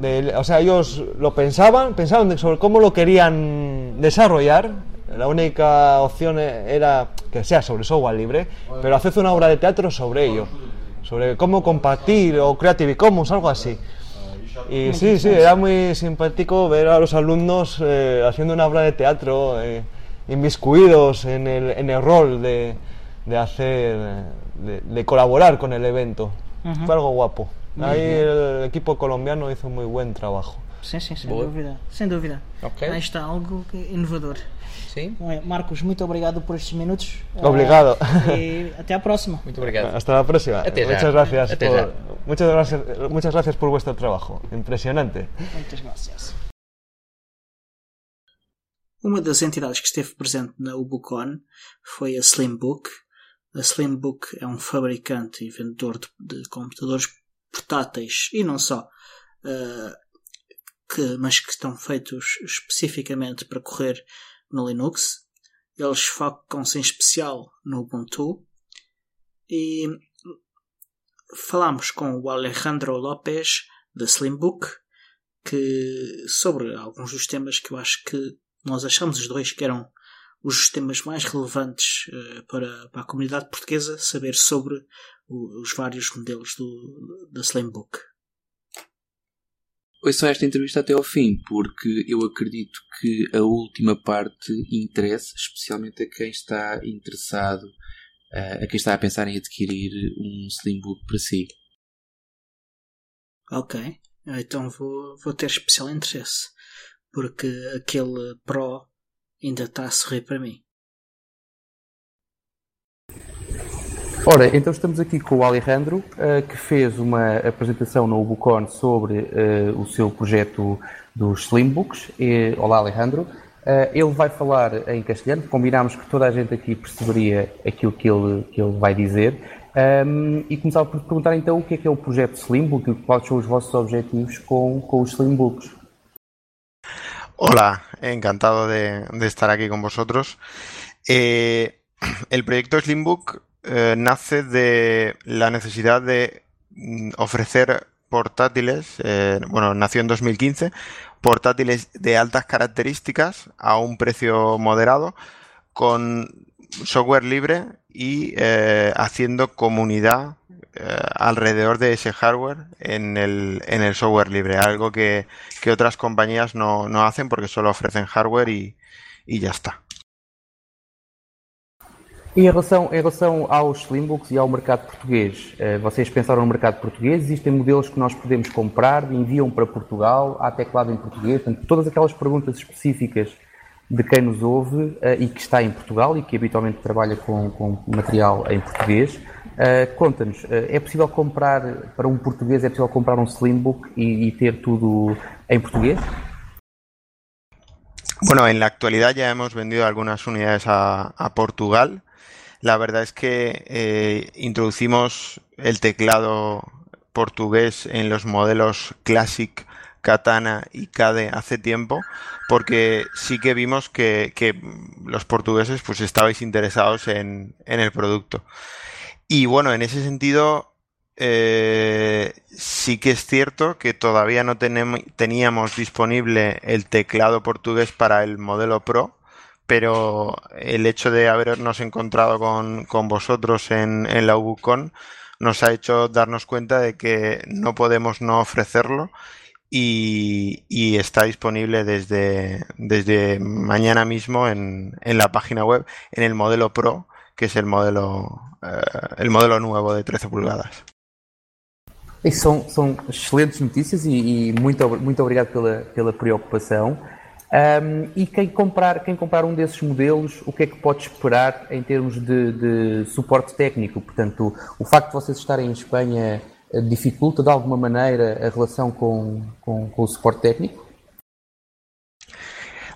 De- o sea, ellos lo pensaban, pensaban sobre cómo lo querían desarrollar. La única opción e- era que sea sobre software libre, pero haced una obra de teatro sobre ello, sobre cómo compartir o Creative Commons, algo así. Y sí, sí, era muy simpático ver a los alumnos eh, haciendo una obra de teatro, eh, inmiscuidos en el, en el rol de, de hacer, de, de colaborar con el evento. Fue algo guapo. Ahí el equipo colombiano hizo muy buen trabajo. Sim, sim, sem Boa. dúvida. Sem dúvida. Ok. Aí está algo inovador. Sim. É? Marcos, muito obrigado por estes minutos. Obrigado. Ah, E até à próxima. Muito obrigado. Hasta la próxima. Até já. muchas gracias. Até por, já. muchas gracias. Muchas gracias por vuestro trabajo. Impresionante. Muitas graças. Uma das entidades que esteve presente na Ubucon foi a Slimbook. A Slimbook é um fabricante e vendedor de, de computadores portáteis e não só, eh, que, mas que estão feitos especificamente para correr no Linux. Eles focam-se em especial no Ubuntu e falámos com o Alejandro Lopes da Slimbook que sobre alguns dos temas que eu acho que nós achamos os dois que eram os temas mais relevantes eh, para, para a comunidade portuguesa saber sobre o- os vários modelos do, da Slimbook. Ouçam esta entrevista até ao fim, porque eu acredito que a última parte interessa, especialmente a quem está interessado, eh, a quem está a pensar em adquirir um Slimbook para si. Ok, então vou, vou ter especial interesse porque aquele Pro ainda está a sorrir para mim. Ora, então estamos aqui com o Alejandro, eh, que fez uma apresentação no Ubucon sobre eh, o seu projeto dos Slimbooks. Olá, Alejandro. Eh, ele vai falar em castelhano, combinámos que toda a gente aqui perceberia aquilo que ele, que ele vai dizer. Ahm, e começava por perguntar então o que é que é o projeto Slimbook e quais são os vossos objetivos com, com os Slimbooks. Hola, encantado de, de estar aquí con vosotros. Eh, el proyecto Slimbook eh, nace de la necesidad de mm, ofrecer portátiles, eh, bueno, nació en 2015, portátiles de altas características a un precio moderado, con software libre y eh, haciendo comunidad alrededor de ese hardware en el, en el software libre, algo que, que otras compañías no, no hacen porque solo ofrecen hardware y, y ya está. Em relação, em relação aos Slimbooks e ao mercado português, eh, vocês pensaram no mercado português? Existem modelos que nós podemos comprar, enviam para Portugal, há teclado em português? Portanto, todas aquelas perguntas específicas de quem nos ouve eh, e que está em Portugal e que habitualmente trabalha com, com material em português. eh, Conta-nos, é possível comprar, para um português, é possível comprar um Slimbook e, e ter tudo em português? Bueno, en la actualidad ya hemos vendido algunas unidades a, a Portugal. La verdad es que eh, introducimos el teclado portugués en los modelos Classic, Katana y Cade hace tiempo, porque sí que vimos que, los portugueses pues estabais interesados en, el producto. Y bueno, en ese sentido, eh, sí que es cierto que todavía no teníamos disponible el teclado portugués para el modelo Pro, pero el hecho de habernos encontrado con, con vosotros en, en la UBUCON nos ha hecho darnos cuenta de que no podemos no ofrecerlo y, y está disponible desde, desde mañana mismo en, en, la página web en el modelo Pro, que es el modelo, uh, el modelo nuevo de 13 pulgadas. E são, são excelentes notícias e, e, muito, muito obrigado pela, pela preocupação. Um, e quem comprar, quem comprar um desses modelos, o que é que pode esperar em termos de, de suporte técnico? Portanto, o, o, facto de vocês estarem em Espanha eh, dificulta de alguma maneira a relação com, com, suporte técnico?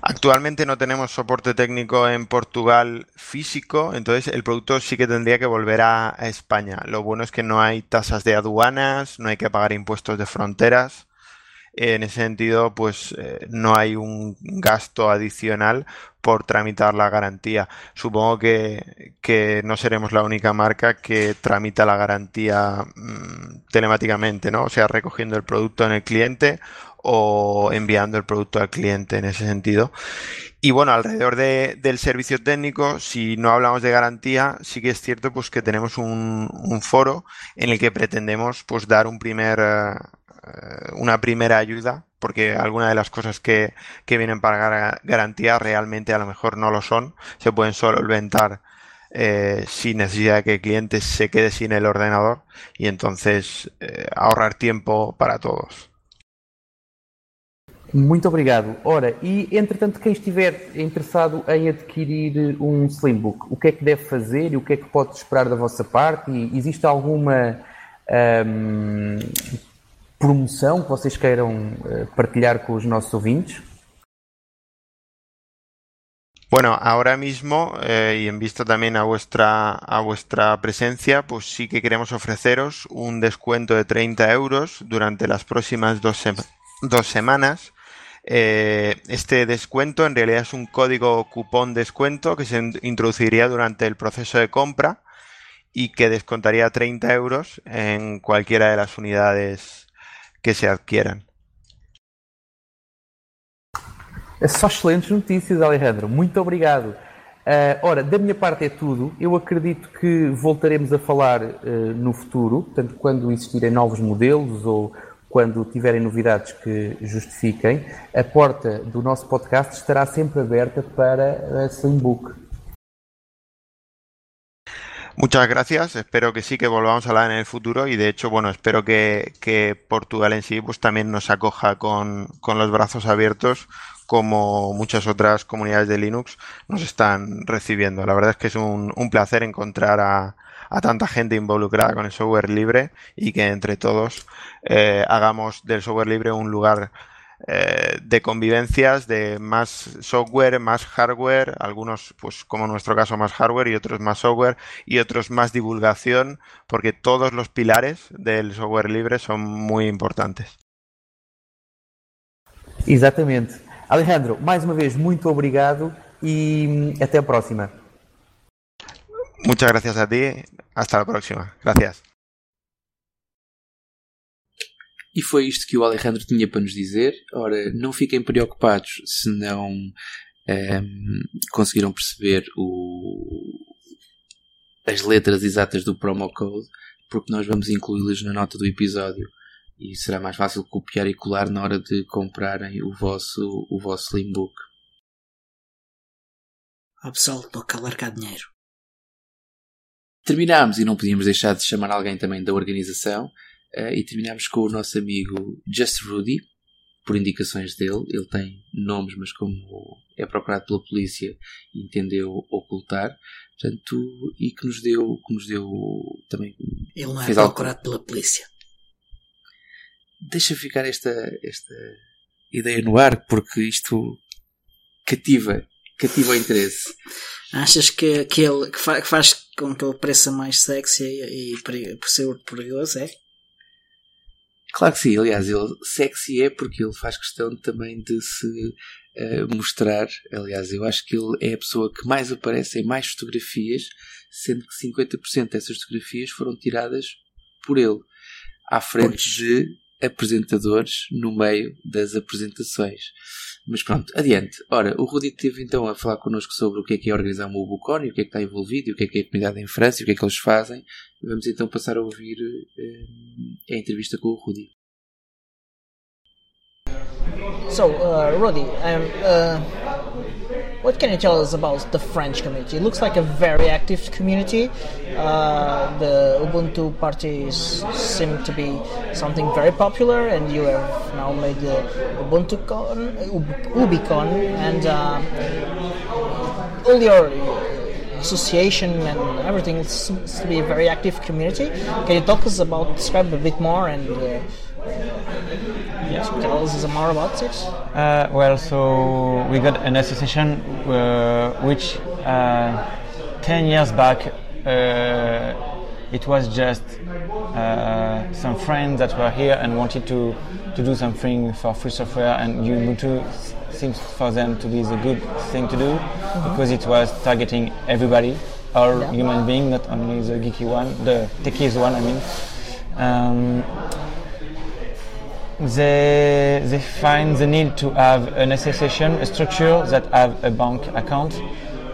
Actualmente no tenemos soporte técnico en Portugal físico, entonces el producto sí que tendría que volver a, a, España. Lo bueno es que no hay tasas de aduanas, no hay que pagar impuestos de fronteras. En ese sentido, pues eh, no hay un gasto adicional por tramitar la garantía. Supongo que, que, no seremos la única marca que tramita la garantía mmm, telemáticamente, ¿no? O sea, recogiendo el producto en el cliente o enviando el producto al cliente en ese sentido. Y bueno, alrededor de, del servicio técnico, si no hablamos de garantía, sí que es cierto pues que tenemos un, un foro en el que pretendemos pues dar un primer, una primera ayuda, porque algunas de las cosas que, que vienen para garantía realmente a lo mejor no lo son, se pueden solventar eh, sin necesidad de que el cliente se quede sin el ordenador y entonces eh, ahorrar tiempo para todos. Muito obrigado. Ora, e entretanto, quem estiver interessado em adquirir um Slimbook, o que é que deve fazer e o que é que pode esperar da vossa parte? E existe alguma um, promoção que vocês queiram partilhar com os nossos ouvintes? Bueno, ahora mismo eh, y en vista también a vuestra, a vuestra presencia, pues sí que queremos ofreceros un descuento de 30 euros durante las próximas dos, dos semanas eh, este descuento en realidad es un código cupón descuento que se introduciría durante el proceso de compra y que descontaría 30 euros en cualquiera de las unidades que se adquieran. Só excelentes notícias, Alejandro. Muito obrigado. Uh, ora, da minha parte é tudo. Eu acredito que voltaremos a falar uh, no futuro, portanto, quando existirem novos modelos ou quando tiverem novidades que justifiquem, a porta do nosso podcast estará sempre aberta para a Slimbook. Muchas gracias, espero que sí que volvamos a hablar en el futuro y de hecho, bueno, espero que, que Portugal en sí pues también nos acoja con, con, los brazos abiertos como muchas otras comunidades de Linux nos están recibiendo. La verdad es que es un, un placer encontrar a, a tanta gente involucrada con el software libre y que entre todos eh, hagamos del software libre un lugar eh, de convivencias, de más software, más hardware, algunos, pues como en nuestro caso, más hardware y otros más software y otros más divulgación, porque todos los pilares del software libre son muy importantes. Exatamente. Alejandro, mais uma vez, muito obrigado e até a próxima. Muchas gracias a ti. Hasta la próxima. Gracias. E foi isto que o Alejandro tinha para nos dizer. Ora, não fiquem preocupados se não um, conseguiram perceber o, as letras exatas do promo code, porque nós vamos incluí-las na nota do episódio e será mais fácil copiar e colar na hora de comprarem o vosso, o vosso Slimbook. Ah, pessoal, toca largar dinheiro. Terminámos e não podíamos deixar de chamar alguém também da organização uh, e terminámos com o nosso amigo Just Rudy, por indicações dele. Ele tem nomes, mas como é procurado pela polícia, entendeu ocultar. Portanto, e que nos deu, que nos deu também. Ele não é procurado algo... pela polícia. Deixa ficar esta, esta ideia no ar, porque isto cativa, cativa o interesse. Achas que, que ele que faz com que ele pareça mais sexy e, e por ser perigoso, é? Claro que sim, aliás, ele sexy é porque ele faz questão também de se uh, mostrar. Aliás, eu acho que ele é a pessoa que mais aparece em mais fotografias, sendo que 50% dessas fotografias foram tiradas por ele, à frente de apresentadores no meio das apresentações. Mas pronto, adiante. Ora, o Rudi teve então a falar connosco sobre o que é que é organizar uma Ubucon e o que é que está envolvido o que é que é a comunidade em França e o que é que eles fazem. Vamos então passar a ouvir eh, a entrevista com o Rudi. So, uh, Rudi, um, uh, what can you tell us about the French community? It looks like a very active community. Uh, the Ubuntu parties seem to be something very popular, and you have now made the UbuntuCon, Ub- UbiCon, and uh, all your association and everything seems to be a very active community. Can you talk us about, describe a bit more, and uh, yeah, tell us more about it? Uh, well, so we got an association uh, which uh, 10 years back uh, it was just uh, some friends that were here and wanted to, to do something for free software and Ubuntu seems for them to be the good thing to do because it was targeting everybody, all Yeah. human being, not only the geeky one, the techies one, I mean. Um, they they find the need to have an association, a structure that have a bank account,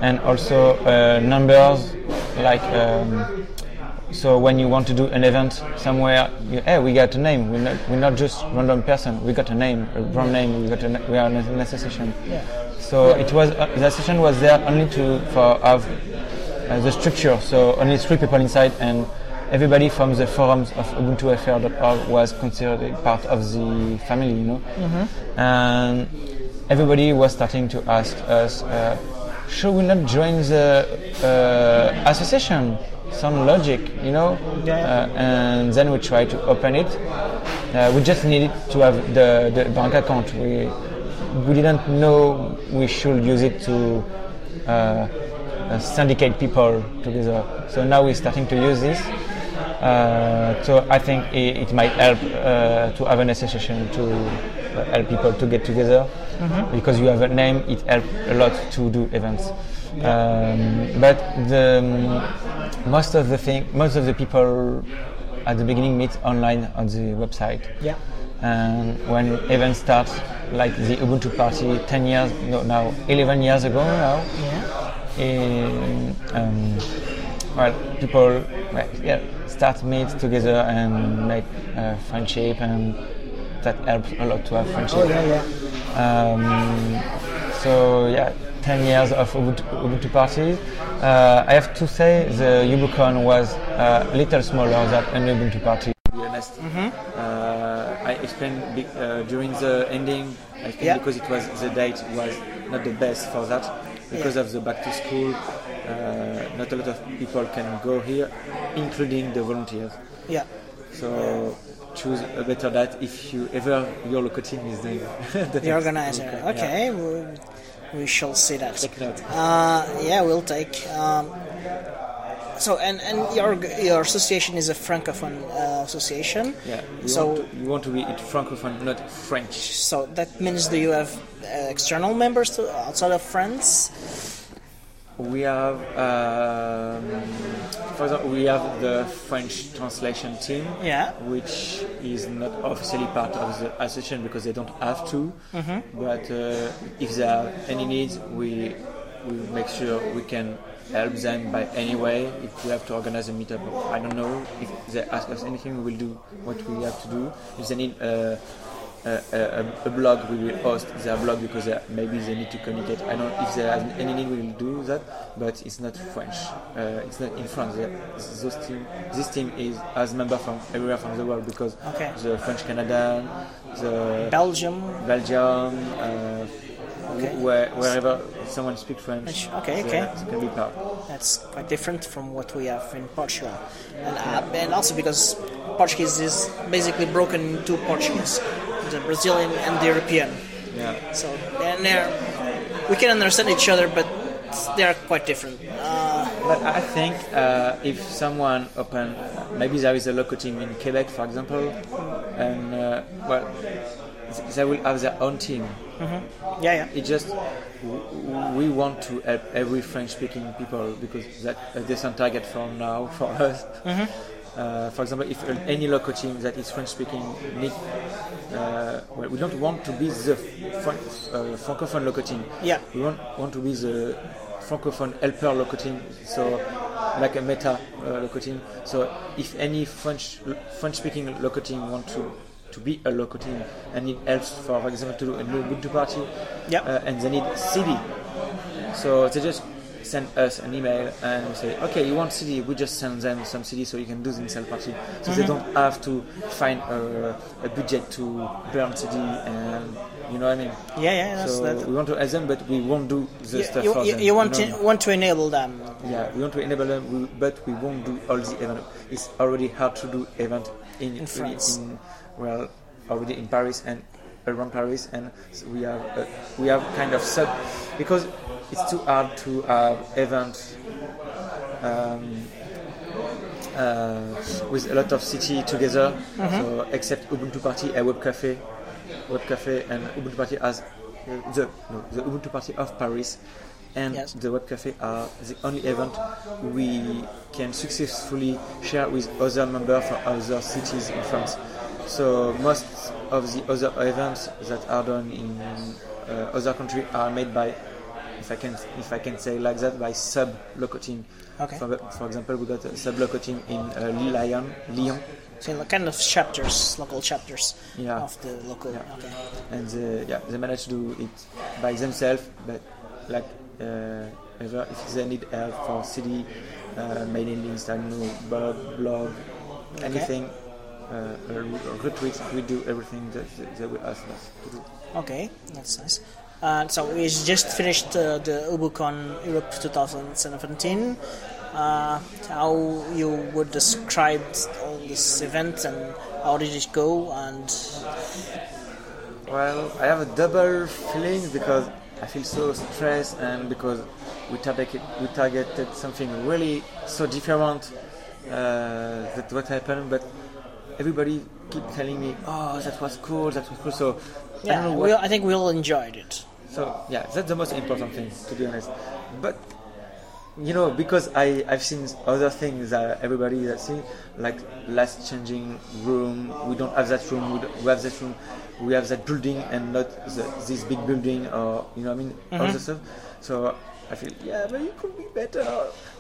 and also uh, numbers like. Um, so when you want to do an event somewhere, you, hey, we got a name. We're not, we're not just random person. We got a name, a brand name. We got a, we are an association. Yeah. So it was uh, the association was there only to for have uh, the structure. So only three people inside, and everybody from the forums of UbuntuFR.org was considered part of the family. You know, and everybody was starting to ask us, uh, should we not join the uh, association? Some logic, you know, Yeah. uh, and then we tried to open it. Uh, we just needed to have the, the bank account. We we didn't know we should use it to uh, uh, syndicate people together. So now we're starting to use this. Uh, so I think it, it might help uh, to have an association to uh, help people to get together because you have a name. It helps a lot to do events. Um, but the, um, most of the thing, most of the people at the beginning meet online on the website. Yeah. And when events start, like the Ubuntu party, 10 years, no, now 11 years ago now, Yeah. in, um, well, people well, yeah, start meet together and make uh, friendship, and that helps a lot to have friendship. Oh yeah, yeah. Um, so yeah, 10 years of Ubuntu, Ubuntu party. Uh, I have to say the Ubucon was uh, a little smaller than an Ubuntu party. To be honest, uh, I explained uh, during the ending. I Yeah. because it was the date was not the best for that because of the back to school. Uh, not a lot of people can go here, including the volunteers. Yeah. So choose a better date if you ever your local team is doing the The organizer. Yeah. Okay, we, we shall see that. Take note. Uh, yeah, we'll take. Um, so, and, and your your association is a francophone uh, association. Yeah. We So- want to, we want to be it francophone, not French. So that means do you have uh, external members to, outside of France? We have, um, for example, we have the French translation team, Yeah. which is not officially part of the association because they don't have to. But uh, if there are any needs, we we make sure we can help them by any way. If we have to organize a meetup, I don't know. If they ask us anything, we will do what we have to do. If they need uh, a, a, a blog, we will host their blog because they, maybe they need to communicate. I don't know if there is any need, we will do that, but it's not French. Uh, it's not in France. Those team, this team is as member from everywhere from the world because Okay. the French Canada, the Belgium. Belgium, uh, Okay. where, wherever someone speaks French, okay, okay. they can be part. That's quite different from what we have in Portugal, and, uh, and also because Portuguese is basically broken into Portuguese, the Brazilian and the European. Yeah. So and we can understand each other, but they are quite different. Uh, But I think uh, if someone open, maybe there is a local team in Quebec, for example, and well, they will have their own team. yeah, yeah. It just we want to help every French-speaking people because that's a decent target from now for us. uh, for example, if any local team that is French speaking need, uh, well, we don't want to be the fran- uh, francophone local team. Yeah. We want want to be the francophone helper local team. So like a meta uh, local team. So if any French French speaking local team want to to be a local team and need help, for example, to do a new Ubuntu party, Yep. uh, and they need CD. So they just send us an email and we say, okay, you want CD? We just send them some CD so you can do the install party. So they don't have to find a, a budget to burn CD and you know what I mean. Yeah, yeah, that's so that. we want to help them, but we won't do the You, stuff you, for you, them. you want know? to want to enable them. Yeah, we want to enable them, but we won't do all the event. It's already hard to do event in, In France. in- well, already in Paris and around Paris, and we have uh, we have kind of sub because it's too hard to have event um, uh, with a lot of city together. Mm-hmm. So except Ubuntu Party and Web Cafe, Web Cafe and Ubuntu Party as uh, the no, the Ubuntu Party of Paris and Yes. the Web Cafe are the only event we can successfully share with other members from other cities in France. So most of the other events that are done in uh, other countries are made by, if I can if I can say like that, by sub local team. Okay. For, for example, we got a sub local team in uh, Lyon, Lyon, So kind of chapters, local chapters Yeah. of the local. Yeah. Okay. and uh, yeah, they manage to do it by themselves. But like uh, if they need help for city, uh, mailing list, I know, blog, blog anything, uh, uh, retweets, we do everything that that they will ask us to do. Okay, that's nice. Uh, so we just finished uh, the UbuCon Europe 2017. Uh, how you would describe all this event and how did it go? And Well, I have a double feeling because I feel so stressed and because we targeted we targeted something really so different uh, that what happened, but everybody keep telling me, "Oh, that was cool, that was cool." So I yeah, don't know we, what. I think we all enjoyed it. So yeah, that's the most important thing to be honest. But you know, because I I've seen other things that everybody has seen, like last changing room. We don't have that room. We, we have that room. We have that building and not the, this big building, or you know, what I mean, all mm-hmm. the stuff. So I feel yeah, but it could be better.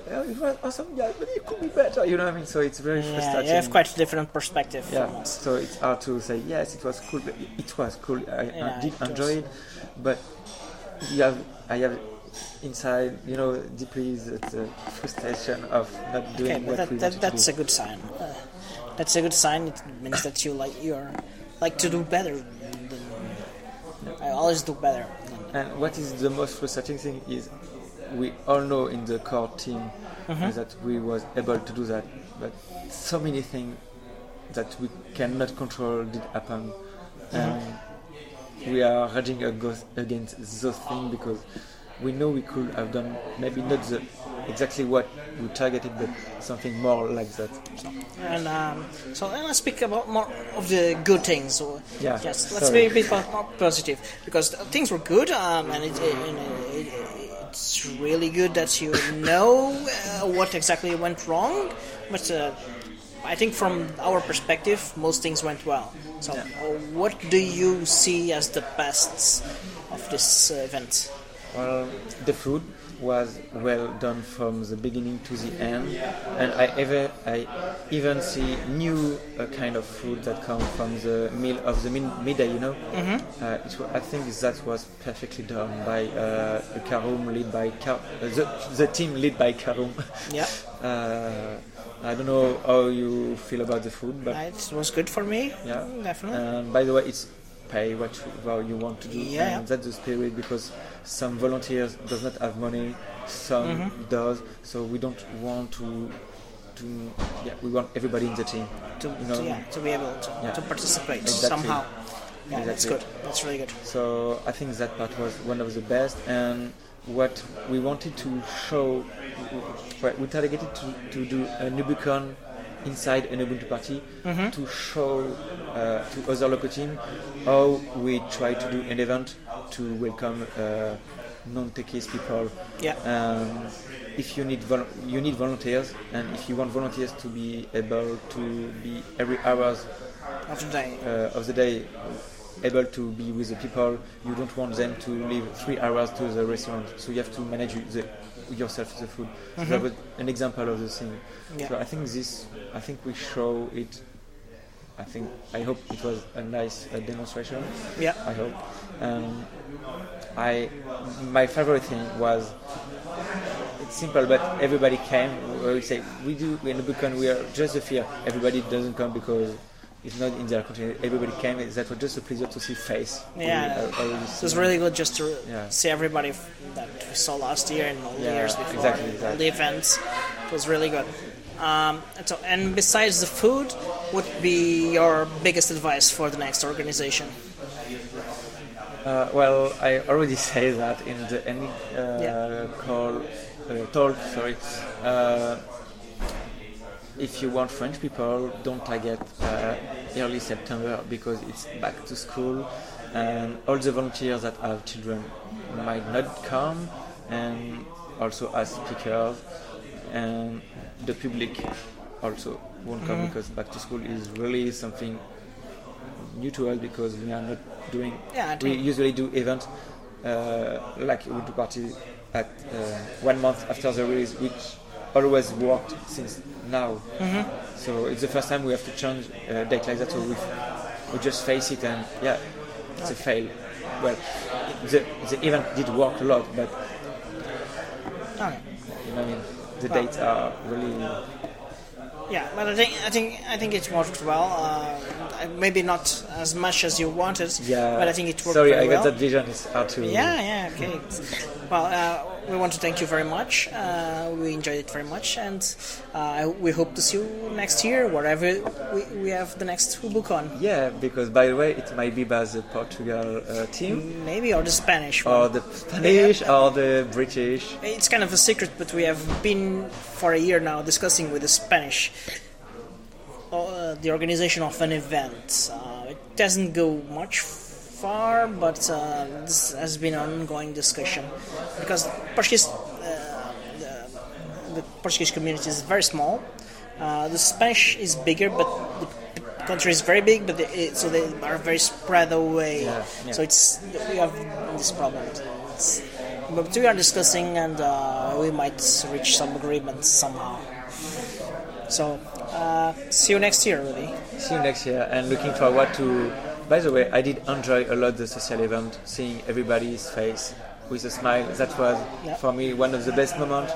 Yeah, it was awesome, yeah, but it could be better. You know what I mean? So it's very Yeah, frustrating. you have quite a different perspective Yeah, so it's hard to say yes, it was cool. But it was cool. I, Yeah, I did it was. enjoy it, but you have, I have inside, you know, deeply the, frustration of not doing Okay, what that, we that, wanted that's to a good sign. Uh, that's a good sign. It means that you like you're like to do better. Than, I always do better. And what is the most frustrating thing is, we all know in the core team Mm-hmm. that we was able to do that, but so many things that we cannot control did happen, and we are raging ag- against those things because we know we could have done maybe not the, exactly what we targeted, but something more like that. And um, so then let's speak about more of the good things. So Yeah, yes, let's sorry. be a bit more positive because things were good, um, and it, it, it, it's really good that you know uh, what exactly went wrong. But uh, I think from our perspective, most things went well. So, uh, what do you see as the best of this uh, event? Well, the food was well done from the beginning to the end, and I ever I even see new uh, kind of food that come from the meal of the midday. You know, mm-hmm. uh, it I think that was perfectly done by uh, Karum, led by Kar- uh, the the team led by Karum. Yeah. uh, I don't know how you feel about the food, but It was good for me. yeah, definitely. And by the way, it's pay what you, what you want to do. Yeah. And that's the spirit because some volunteers does not have money, some Mm-hmm. does. So we don't want to to yeah we want everybody in the team. to, you know. to, yeah, to be able to, Yeah. to participate Exactly. somehow. Yeah, that's good. That's really good. So I think that part was one of the best, and what we wanted to show, we targeted to, to do a Nubucon inside an Ubuntu party to show uh, to other local team how we try to do an event to welcome uh, non-techies people. Yeah. Um, if you need vol- you need volunteers, and if you want volunteers to be able to be every hours Of the day. uh, of the day able to be with the people. You don't want them to leave three hours to the restaurant, so you have to manage the, yourself the food. So that was an example of the thing. Yeah. So I think this, I think we show it. I think I hope it was a nice uh, demonstration. Yeah. I hope. Um, I my favorite thing was it's simple, but everybody came. We say we do in the Buchan we are just a fear. Everybody doesn't come because it's not in their country. Everybody came. That was just a pleasure to see face. Yeah, We, uh, It was really good just to Yeah. see everybody that we saw last year and all the Yeah, years before, exactly, all the events. It was really good. Um, and, so, and besides the food, what would be your biggest advice for the next organization? Uh, well, I already say that in the any uh, Yeah. call uh, talk. Sorry. If you want French people, don't target uh, early September because it's back to school, and all the volunteers that have children might not come, and also as speakers, and the public also won't come because back to school is really something new to us because we are not doing. Yeah, we usually do events uh, like we do party at uh, one month after the release, which always worked since now. Mm-hmm. So it's the first time we have to change a date like that. So we we just face it and yeah, it's a fail. Well, the the event did work a lot, but Okay. you know, I mean, the Well- dates are really Yeah, but I think I think I think it worked well. Uh, maybe not as much as you wanted, yeah. but I think it worked well. Sorry, I well. that vision. It's hard to Yeah, yeah, okay. well, uh, we want to thank you very much. Uh, we enjoyed it very much, and uh, we hope to see you next year, wherever we, we have the next UbuCon. Yeah, because by the way, it might be by the Portugal uh, team. Maybe or the Spanish one. or the Spanish or the British. It's kind of a secret, but we have been for a year now discussing with the Spanish uh, the organization of an event. Uh, it doesn't go much far, but uh, this has been an ongoing discussion because Portuguese, uh, the, the Portuguese community is very small. Uh, the Spanish is bigger, but the country is very big, but they, so they are very spread away. Yeah, yeah. So it's we have this problem. It's, but we are discussing, and uh, we might reach some agreement somehow. So uh, see you next year, really. See you next year and looking forward to. By the way, I did enjoy a lot the social event, seeing everybody's face with a smile. That was Yeah. for me one of the best moments.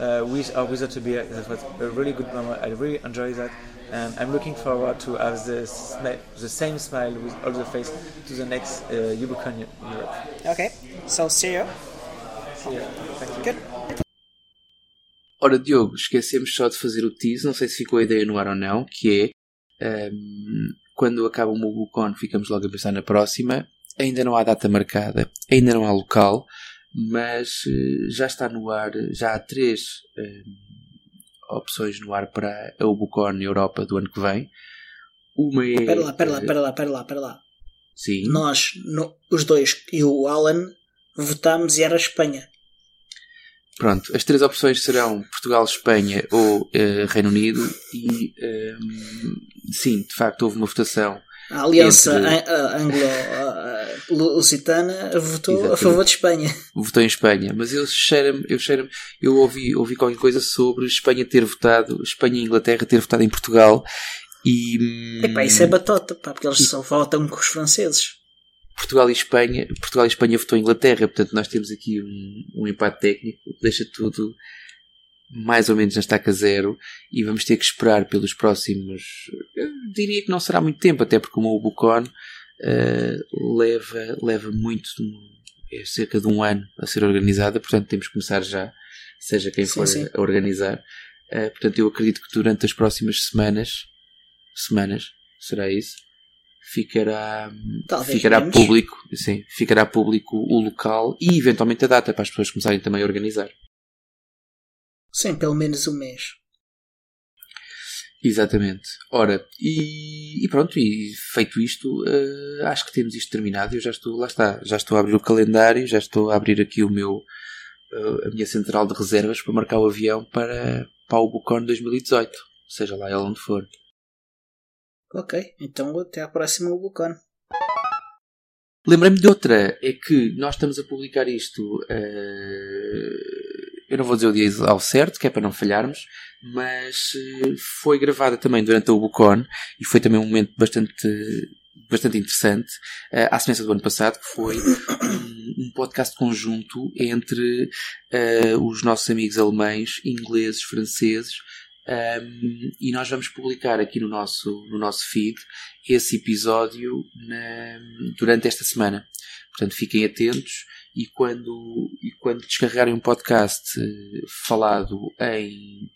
Uh, with or without a beer, that was a really good moment. I really enjoyed that, and I'm looking forward to have the smi- the same smile with all the face to the next uh, Ubucon Europe. Okay, so see you. See you. Thank you. Good. Ora, Diogo, esquecemos só de fazer o tease, não sei se ficou a ideia no ar ou não, que é ehm, quando acaba o MobuCon ficamos logo a pensar na próxima. Ainda não há data marcada, ainda não há local, mas eh, já está no ar, já há três ehm, opções no ar para a UbuCon Europa do ano que vem. Uma é. Pera lá, pera lá, eh, pera lá, pera lá, pera lá. Sim. Nós, no- os dois e o Alan, votámos e era Espanha. Pronto, as três opções serão Portugal, Espanha ou eh, Reino Unido e ehm, sim, de facto houve uma votação A Aliança Entre- a- a- Anglo-Lusitana votou a Exatamente. favor de Espanha. votou em Espanha, mas eu cheiro-me, eu cheiro eu ouvi, ouvi qualquer coisa sobre Espanha ter votado, Espanha e Inglaterra ter votado em Portugal e hum, Epá, isso é batota, pá, porque eles só votam com os franceses. Portugal e Espanha, Portugal e Espanha votou Inglaterra, portanto nós temos aqui um, um empate técnico, deixa tudo mais ou menos na estaca zero e vamos ter que esperar pelos próximos, eu diria que não será muito tempo, até porque o Bucon eh, leva, leva muito, é cerca de um ano a ser organizada, portanto temos que começar já, seja quem Sim, for sim. a organizar. Eh, portanto eu acredito que durante as próximas semanas, semanas, será isso? Ficará, Talvez ficará menos. público, sim, ficará público o local e eventualmente a data para as pessoas começarem também a organizar. Sim, pelo menos um mês. Exatamente. Ora, e, e pronto, e feito isto, eh, acho que temos isto terminado. Eu já estou, lá está, já estou a abrir o calendário, já estou a abrir aqui o meu, a, a minha central de reservas para marcar o avião para, para o Bucon 2018, seja lá ele onde for. Ok, então até à próxima Bucon. Lembrei-me de outra, é que nós estamos a publicar isto. Uh, eu não vou dizer o dia ao certo, que é para não falharmos, mas uh, foi gravada também durante o Bucon e foi também um momento bastante, bastante interessante, uh, à semelhança do ano passado, que foi um, um podcast conjunto entre os nossos amigos alemães, ingleses, franceses, um, e nós vamos publicar aqui no nosso, no nosso feed esse episódio na, durante esta semana. Portanto, fiquem atentos e quando, e quando descarregarem um podcast eh, falado em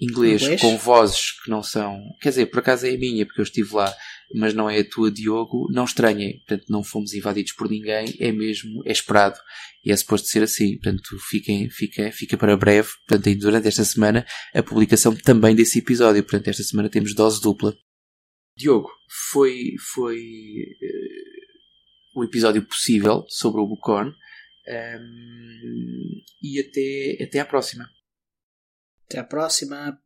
inglês, inglês, com vozes que não são. Quer dizer, por acaso é a minha, porque eu estive lá, mas não é a tua, Diogo. Não estranhem, portanto, não fomos invadidos por ninguém, é mesmo, é esperado e é suposto ser assim. Portanto, fiquem, fiquem, fica para breve, portanto, durante esta semana, a publicação também desse episódio. Portanto, esta semana temos dose dupla. Diogo, foi, foi uh, o episódio possível sobre o Bucon. Um, ehm, e até, até à próxima. Até à próxima.